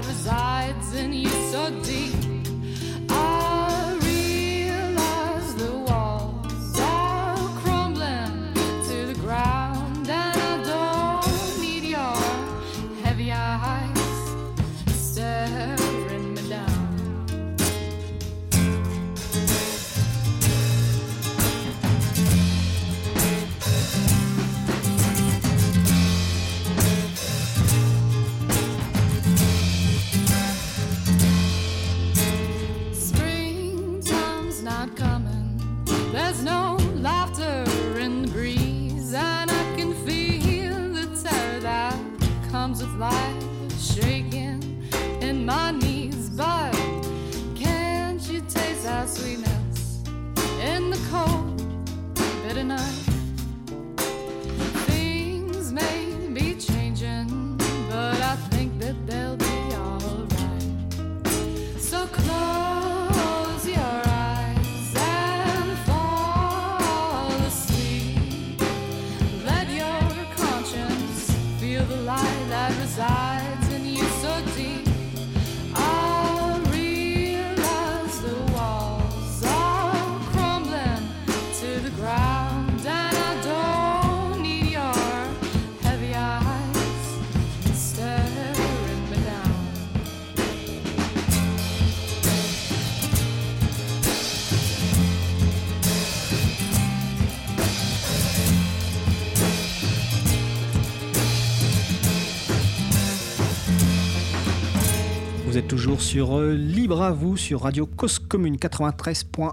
I desire. Sur euh, Libre à vous, sur Radio Cause Commune 93.1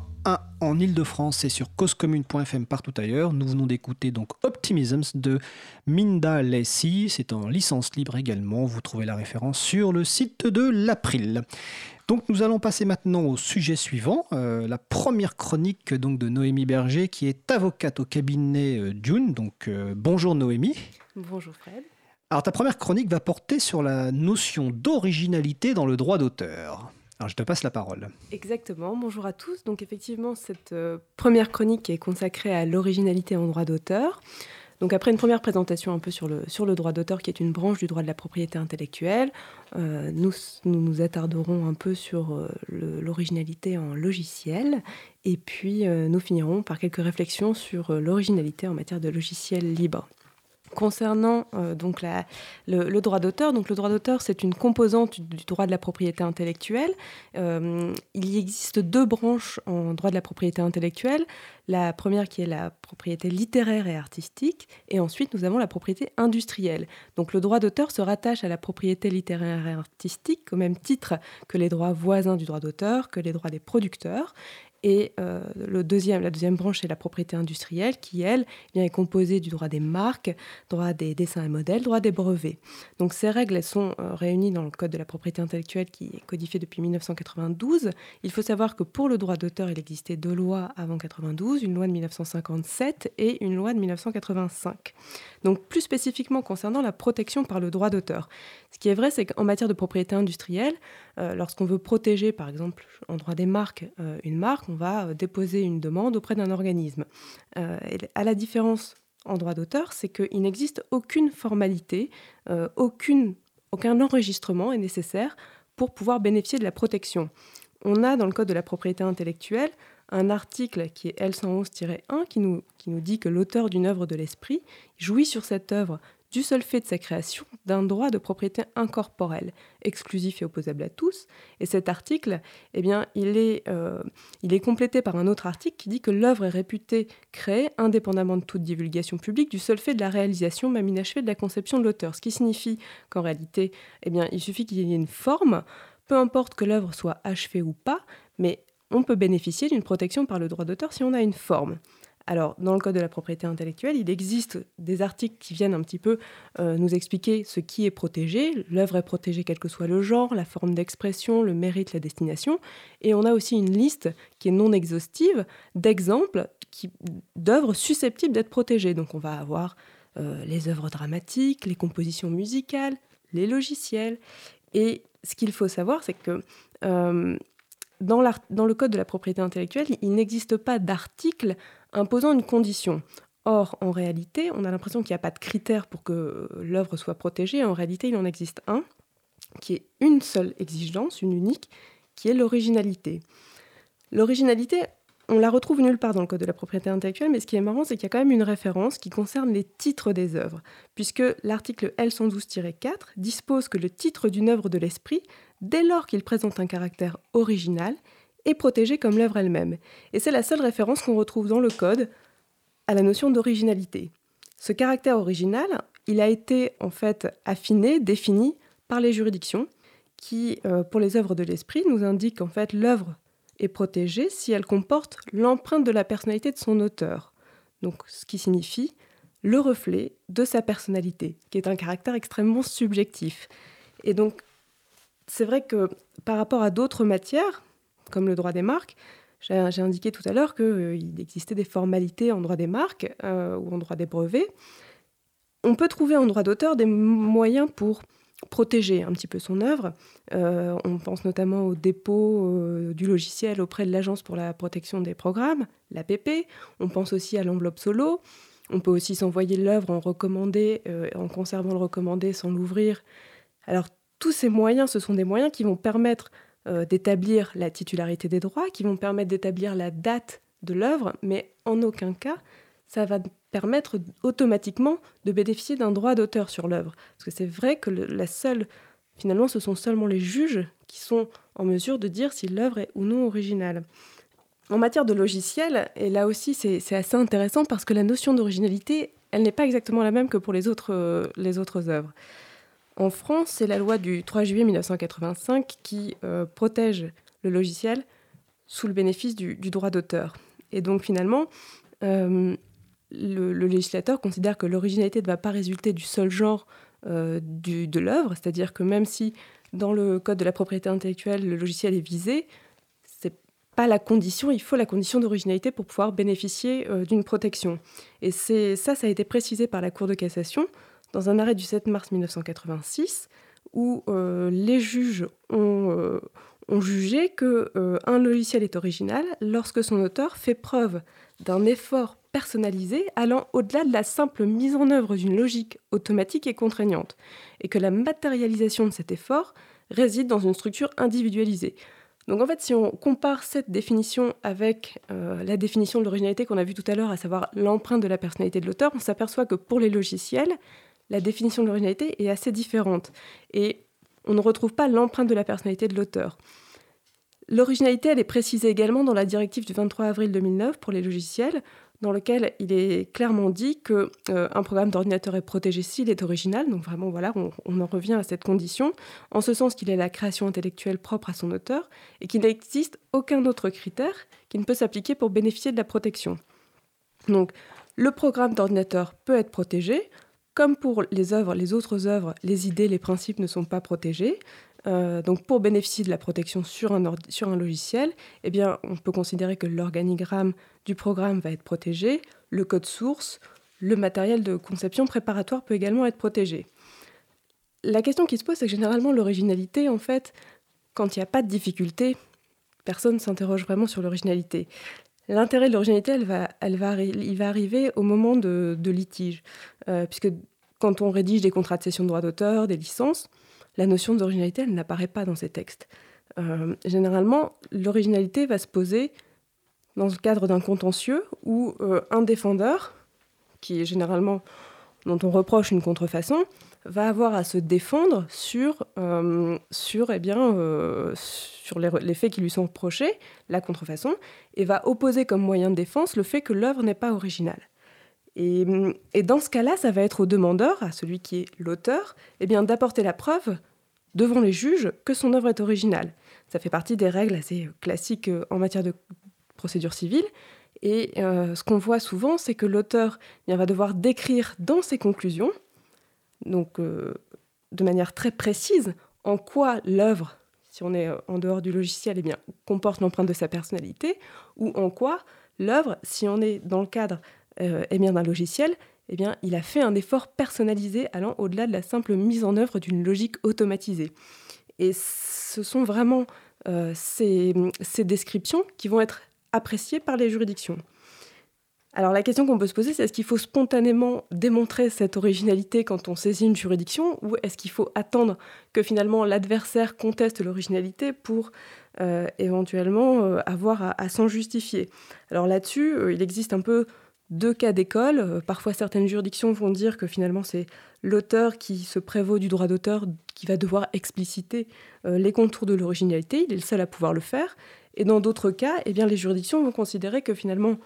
en Ile-de-France et sur causecommune.fm partout ailleurs. Nous venons d'écouter donc Optimisms de Minda. C'est en licence libre également. Vous trouvez la référence sur le site de l'April. Donc nous allons passer maintenant au sujet suivant, euh, la première chronique donc de Noémie Berger qui est avocate au cabinet euh, Dune. Donc bonjour Noémie. Bonjour Fred. Alors ta première chronique va porter sur la notion d'originalité dans le droit d'auteur. Alors je te passe la parole. Exactement, bonjour à tous. Donc effectivement, cette euh, première chronique est consacrée à l'originalité en droit d'auteur. Donc après une première présentation un peu sur le, droit d'auteur, qui est une branche du droit de la propriété intellectuelle, euh, nous, nous attarderons un peu sur euh, l'originalité en logiciel, et puis nous finirons par quelques réflexions sur l'originalité en matière de logiciel libre. Concernant euh, donc le droit d'auteur, donc le droit d'auteur c'est une composante du droit de la propriété intellectuelle. Euh, il y existe deux branches en droit de la propriété intellectuelle. La première qui est la propriété littéraire et artistique, et ensuite nous avons la propriété industrielle. Donc le droit d'auteur se rattache à la propriété littéraire et artistique au même titre que les droits voisins du droit d'auteur, que les droits des producteurs. Et euh, le deuxième, la deuxième branche, c'est la propriété industrielle, qui, elle, bien, est composée du droit des marques, droit des dessins et modèles, droit des brevets. Donc ces règles, elles sont euh, réunies dans le Code de la propriété intellectuelle qui est codifié depuis 1992. Il faut savoir que pour le droit d'auteur, il existait deux lois avant 92, une loi de 1957 et une loi de 1985. Donc plus spécifiquement concernant la protection par le droit d'auteur. Ce qui est vrai, c'est qu'en matière de propriété industrielle, euh, lorsqu'on veut protéger, par exemple, en droit des marques, euh, une marque, on va euh, déposer une demande auprès d'un organisme. Et à la différence en droit d'auteur, c'est qu'il n'existe aucune formalité, aucun enregistrement est nécessaire pour pouvoir bénéficier de la protection. On a dans le Code de la propriété intellectuelle un article qui est L111-1 qui nous, qui nous dit que l'auteur d'une œuvre de l'esprit jouit sur cette œuvre du seul fait de sa création d'un droit de propriété incorporelle, exclusif et opposable à tous. Et cet article, eh bien, il est, euh, il est complété par un autre article qui dit que l'œuvre est réputée créée indépendamment de toute divulgation publique du seul fait de la réalisation même inachevée de la conception de l'auteur. Ce qui signifie qu'en réalité, eh bien, il suffit qu'il y ait une forme, peu importe que l'œuvre soit achevée ou pas, mais on peut bénéficier d'une protection par le droit d'auteur si on a une forme. Alors, dans le Code de la propriété intellectuelle, il existe des articles qui viennent un petit peu euh, nous expliquer ce qui est protégé. L'œuvre est protégée quel que soit le genre, la forme d'expression, le mérite, la destination. Et on a aussi une liste qui est non exhaustive d'exemples d'œuvres susceptibles d'être protégées. Donc, on va avoir euh, les œuvres dramatiques, les compositions musicales, les logiciels. Et ce qu'il faut savoir, c'est que euh, dans le Code de la propriété intellectuelle, il n'existe pas d'article imposant une condition. Or, en réalité, on a l'impression qu'il n'y a pas de critère pour que euh, l'œuvre soit protégée. En réalité, il en existe un, qui est une seule exigence, une unique, qui est l'originalité. L'originalité, on la retrouve nulle part dans le Code de la propriété intellectuelle, mais ce qui est marrant, c'est qu'il y a quand même une référence qui concerne les titres des œuvres, puisque l'article L112-4 dispose que le titre d'une œuvre de l'esprit, dès lors qu'il présente un caractère original, est protégé comme l'œuvre elle-même. Et c'est la seule référence qu'on retrouve dans le Code à la notion d'originalité. Ce caractère original, il a été en fait affiné, défini par les juridictions, qui, euh, pour les œuvres de l'esprit, nous indiquent en fait l'œuvre est protégée si elle comporte l'empreinte de la personnalité de son auteur. Donc, ce qui signifie le reflet de sa personnalité, qui est un caractère extrêmement subjectif. Et donc, c'est vrai que par rapport à d'autres matières, comme le droit des marques, j'ai indiqué tout à l'heure qu'il existait des formalités en droit des marques euh, ou en droit des brevets. On peut trouver en droit d'auteur des moyens pour protéger un petit peu son œuvre. Euh, on pense notamment au dépôt euh, du logiciel auprès de l'Agence pour la protection des programmes, l'APP. On pense aussi à l'enveloppe solo. On peut aussi s'envoyer l'œuvre en recommandé, euh, en conservant le recommandé sans l'ouvrir. Alors tous ces moyens, ce sont des moyens qui vont permettre euh, d'établir la titularité des droits, qui vont permettre d'établir la date de l'œuvre, mais en aucun cas ça va permettre automatiquement de bénéficier d'un droit d'auteur sur l'œuvre. Parce que c'est vrai que la seule, finalement, ce sont seulement les juges qui sont en mesure de dire si l'œuvre est ou non originale. En matière de logiciel, et là aussi c'est c'est assez intéressant parce que la notion d'originalité, elle n'est pas exactement la même que pour les autres, euh, les autres œuvres. En France, c'est la loi du 3 juillet 1985 qui euh, protège le logiciel sous le bénéfice du, droit d'auteur. Et donc finalement, euh, le, législateur considère que l'originalité ne va pas résulter du seul genre euh, de l'œuvre, c'est-à-dire que même si dans le code de la propriété intellectuelle, le logiciel est visé, c'est pas la condition, il faut la condition d'originalité pour pouvoir bénéficier d'une protection. Et ça, ça a été précisé par la Cour de cassation dans un arrêt du 7 mars 1986, où euh, les juges ont, euh, jugé que euh, un logiciel est original lorsque son auteur fait preuve d'un effort personnalisé allant au-delà de la simple mise en œuvre d'une logique automatique et contraignante, et que la matérialisation de cet effort réside dans une structure individualisée. Donc en fait, si on compare cette définition avec la définition de l'originalité qu'on a vue tout à l'heure, à savoir l'empreinte de la personnalité de l'auteur, on s'aperçoit que pour les logiciels, la définition de l'originalité est assez différente. Et on ne retrouve pas l'empreinte de la personnalité de l'auteur. L'originalité, elle est précisée également dans la directive du 23 avril 2009 pour les logiciels, dans lequel il est clairement dit que euh, un programme d'ordinateur est protégé s'il est original. Donc vraiment, voilà, on, on en revient à cette condition, en ce sens qu'il est la création intellectuelle propre à son auteur et qu'il n'existe aucun autre critère qui ne peut s'appliquer pour bénéficier de la protection. Donc, le programme d'ordinateur peut être protégé. Comme pour les œuvres, les autres œuvres, les idées, les principes ne sont pas protégés. Euh, donc, pour bénéficier de la protection sur un, logiciel, eh on peut considérer que l'organigramme du programme va être protégé, le code source, le matériel de conception préparatoire peut également être protégé. La question qui se pose, c'est que généralement, l'originalité, en fait, quand il n'y a pas de difficulté, personne ne s'interroge vraiment sur l'originalité. L'intérêt de l'originalité, va, il va arriver au moment de, de litige. Euh, puisque quand on rédige des contrats de cession de droits d'auteur, des licences, la notion d'originalité, elle n'apparaît pas dans ces textes. Euh, généralement, l'originalité va se poser dans le cadre d'un contentieux où euh, un défendeur, qui est généralement dont on reproche une contrefaçon, va avoir à se défendre sur, euh, sur, eh bien, euh, sur les, faits qui lui sont reprochés, la contrefaçon, et va opposer comme moyen de défense le fait que l'œuvre n'est pas originale. Et, et dans ce cas-là, ça va être au demandeur, à celui qui est l'auteur, eh d'apporter la preuve devant les juges que son œuvre est originale. Ça fait partie des règles assez classiques euh, en matière de procédure civile. Et ce qu'on voit souvent, c'est que l'auteur eh va devoir décrire dans ses conclusions, donc euh, de manière très précise, en quoi l'œuvre, si on est euh, en dehors du logiciel, eh bien, comporte l'empreinte de sa personnalité, ou en quoi l'œuvre, si on est dans le cadre euh, d'un logiciel, eh bien, il a fait un effort personnalisé allant au-delà de la simple mise en œuvre d'une logique automatisée. Et ce sont vraiment ces descriptions qui vont être appréciées par les juridictions. Alors la question qu'on peut se poser, c'est est-ce qu'il faut spontanément démontrer cette originalité quand on saisit une juridiction ou est-ce qu'il faut attendre que finalement l'adversaire conteste l'originalité pour euh, éventuellement euh, avoir à, s'en justifier? Alors là-dessus, euh, il existe un peu deux cas d'école. Parfois certaines juridictions vont dire que finalement c'est l'auteur qui se prévaut du droit d'auteur qui va devoir expliciter les contours de l'originalité, il est le seul à pouvoir le faire. Et dans d'autres cas, eh les juridictions vont considérer que finalement,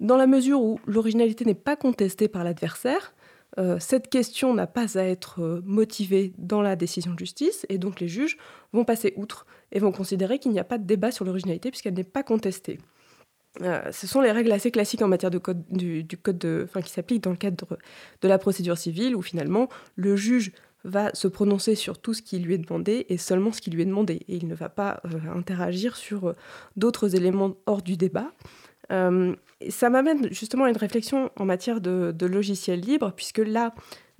dans la mesure où l'originalité n'est pas contestée par l'adversaire, euh, cette question n'a pas à être euh, motivée dans la décision de justice, et donc les juges vont passer outre et vont considérer qu'il n'y a pas de débat sur l'originalité puisqu'elle n'est pas contestée. Euh, ce sont les règles assez classiques en matière de code, du, qui s'appliquent dans le cadre de la procédure civile, où finalement le juge va se prononcer sur tout ce qui lui est demandé et seulement ce qui lui est demandé. Et il ne va pas interagir sur d'autres éléments hors du débat. Euh, ça m'amène justement à une réflexion en matière de, de logiciel libre, puisque là,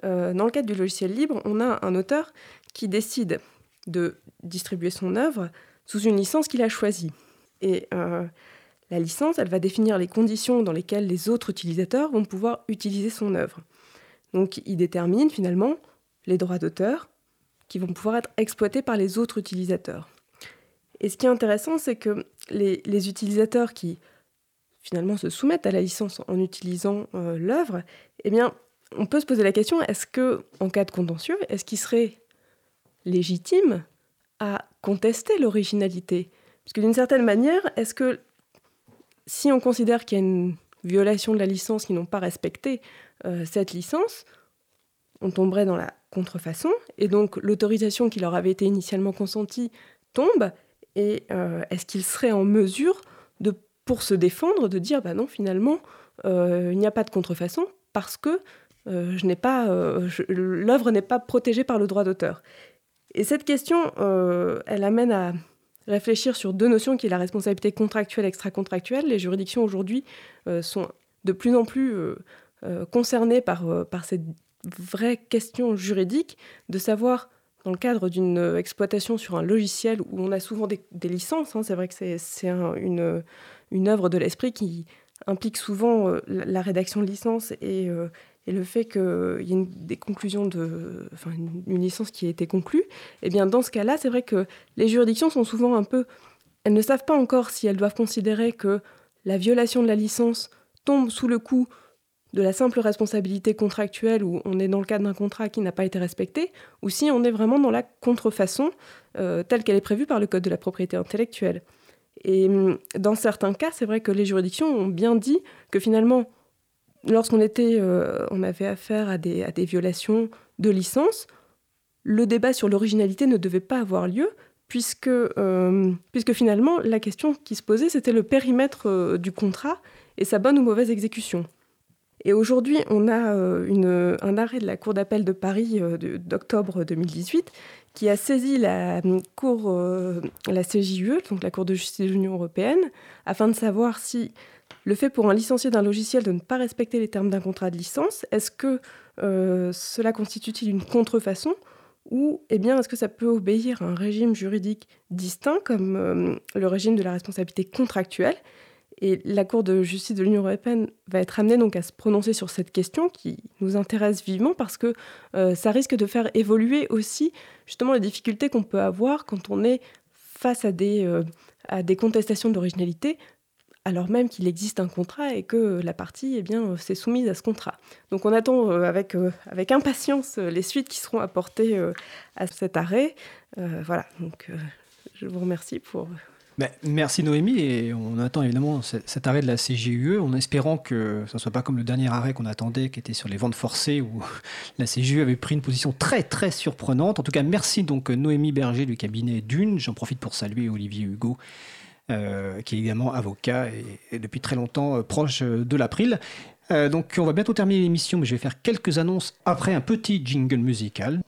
euh, dans le cadre du logiciel libre, on a un auteur qui décide de distribuer son œuvre sous une licence qu'il a choisie. Et euh, la licence, elle va définir les conditions dans lesquelles les autres utilisateurs vont pouvoir utiliser son œuvre. Donc il détermine finalement les droits d'auteur qui vont pouvoir être exploités par les autres utilisateurs. Et ce qui est intéressant, c'est que les utilisateurs qui finalement se soumettent à la licence en utilisant euh, l'œuvre, eh bien, on peut se poser la question est-ce que, en cas de contentieux, est-ce qu'il serait légitime à contester l'originalité? Parce que d'une certaine manière, est-ce que si on considère qu'il y a une violation de la licence, qu'ils n'ont pas respecté euh, cette licence, on tomberait dans la contrefaçon, et donc l'autorisation qui leur avait été initialement consentie tombe, et euh, est-ce qu'ils seraient en mesure, pour se défendre, de dire, bah non, finalement, euh, il n'y a pas de contrefaçon, parce que euh, je n'ai pas, je- l'œuvre n'est pas protégée par le droit d'auteur. Et cette question, euh, elle amène à réfléchir sur deux notions qui est la responsabilité contractuelle et extra-contractuelle. Les juridictions aujourd'hui euh, sont de plus en plus euh, euh, concernées par, euh, par cette vraie question juridique de savoir, dans le cadre d'une euh, exploitation sur un logiciel où on a souvent des, licences, hein, c'est vrai que c'est c'est un- une, une œuvre de l'esprit qui implique souvent euh, la rédaction de licence et, euh, et le fait qu'il y ait une, des conclusions de, enfin une, licence qui a été conclue, eh bien dans ce cas-là, c'est vrai que les juridictions sont souvent un peu, elles ne savent pas encore si elles doivent considérer que la violation de la licence tombe sous le coup de la simple responsabilité contractuelle où on est dans le cadre d'un contrat qui n'a pas été respecté, ou si on est vraiment dans la contrefaçon euh, telle qu'elle est prévue par le Code de la propriété intellectuelle. Et hum, dans certains cas, c'est vrai que les juridictions ont bien dit que finalement, lorsqu'on était, euh, on avait affaire à des, violations de licence, le débat sur l'originalité ne devait pas avoir lieu, puisque, euh, puisque finalement, la question qui se posait, c'était le périmètre euh, du contrat et sa bonne ou mauvaise exécution. Et aujourd'hui, on a une- un arrêt de la Cour d'appel de Paris d'octobre 2018 qui a saisi la hum, Cour, euh, la CJUE, donc la Cour de justice de l'Union européenne, afin de savoir si le fait pour un licencié d'un logiciel de ne pas respecter les termes d'un contrat de licence, est-ce que euh, cela constitue-t-il une contrefaçon ou eh bien est-ce que ça peut obéir à un régime juridique distinct comme euh, le régime de la responsabilité contractuelle et la Cour de justice de l'Union européenne va être amenée donc à se prononcer sur cette question qui nous intéresse vivement parce que euh, ça risque de faire évoluer aussi justement les difficultés qu'on peut avoir quand on est face à des, euh, à des contestations d'originalité alors même qu'il existe un contrat et que la partie eh bien, euh, s'est soumise à ce contrat. Donc on attend avec, avec impatience les suites qui seront apportées à cet arrêt. Voilà, donc je vous remercie pour... Merci Noémie et on attend évidemment ce- cet arrêt de la CGUE en espérant que ça ne soit pas comme le dernier arrêt qu'on attendait qui était sur les ventes forcées où [laughs] la CGUE avait pris une position très très surprenante. En tout cas merci donc Noémie Berger du cabinet Dune. J'en profite pour saluer Olivier Hugo euh, qui est également avocat et, depuis très longtemps euh, proche de l'April. Euh, donc on va bientôt terminer l'émission mais je vais faire quelques annonces après un petit jingle musical.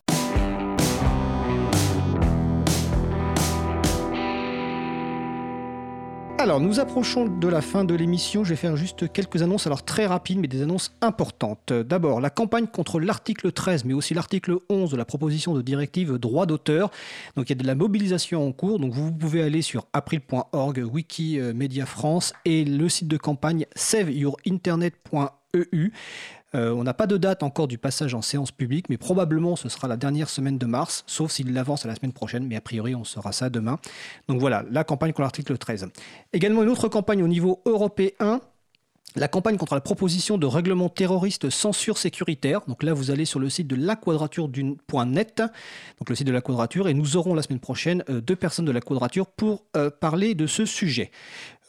Alors, nous approchons de la fin de l'émission. Je vais faire juste quelques annonces, alors très rapides, mais des annonces importantes. D'abord, la campagne contre l'article 13, mais aussi l'article 11 de la proposition de directive droit d'auteur. Donc, il y a de la mobilisation en cours. Donc, vous pouvez aller sur april.org, Wikimedia France et le site de campagne saveyourinternet.eu. Euh, on n'a pas de date encore du passage en séance publique, mais probablement ce sera la dernière semaine de mars, sauf s'il l'avance à la semaine prochaine, mais a priori on saura ça demain. Donc voilà, la campagne contre l'article 13. Également une autre campagne au niveau européen. La campagne contre la proposition de règlement terroriste censure sécuritaire. Donc là, vous allez sur le site de la quadrature d'une.net, donc le site de la quadrature, et nous aurons la semaine prochaine euh, deux personnes de la quadrature pour euh, parler de ce sujet.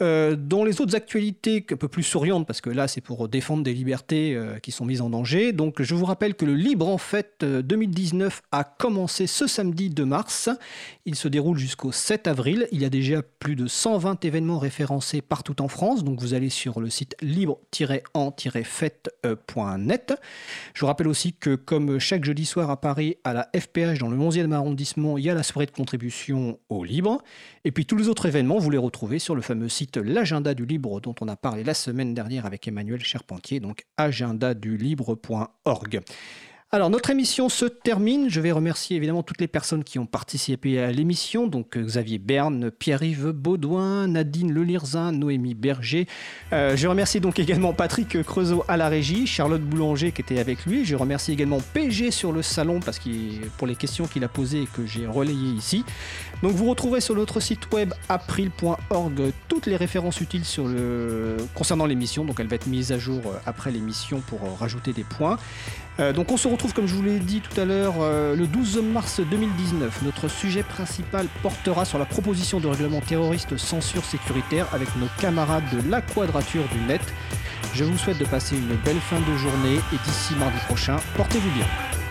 Euh, dans les autres actualités un peu plus souriantes, parce que là c'est pour défendre des libertés euh, qui sont mises en danger, donc je vous rappelle que le Libre en Fête euh, 2019 a commencé ce samedi 2 mars. Il se déroule jusqu'au 7 avril. Il y a déjà plus de 120 événements référencés partout en France, donc vous allez sur le site libre-en-fête.net. Je vous rappelle aussi que comme chaque jeudi soir à Paris, à la FPH dans le 11e arrondissement, il y a la soirée de contribution au Libre. Et puis tous les autres événements, vous les retrouvez sur le fameux site L'Agenda du Libre dont on a parlé la semaine dernière avec Emmanuel Charpentier, donc agendadulibre.org. Alors notre émission se termine. Je vais remercier évidemment toutes les personnes qui ont participé à l'émission. Donc Xavier Berne, Pierre-Yves Baudouin, Nadine Lelirzin, Noémie Berger. Euh, je remercie donc également Patrick Creusot à la régie, Charlotte Boulanger qui était avec lui. Je remercie également PG sur le salon parce pour les questions qu'il a posées et que j'ai relayées ici. Donc vous retrouverez sur notre site web april.org toutes les références utiles concernant l'émission. Donc elle va être mise à jour euh, après l'émission pour euh, rajouter des points. Euh, donc on se retrouve, comme je vous l'ai dit tout à l'heure, le 12 mars 2019. Notre sujet principal portera sur la proposition de règlement terroriste censure sécuritaire avec nos camarades de la Quadrature du Net. Je vous souhaite de passer une belle fin de journée et d'ici mardi prochain, portez-vous bien.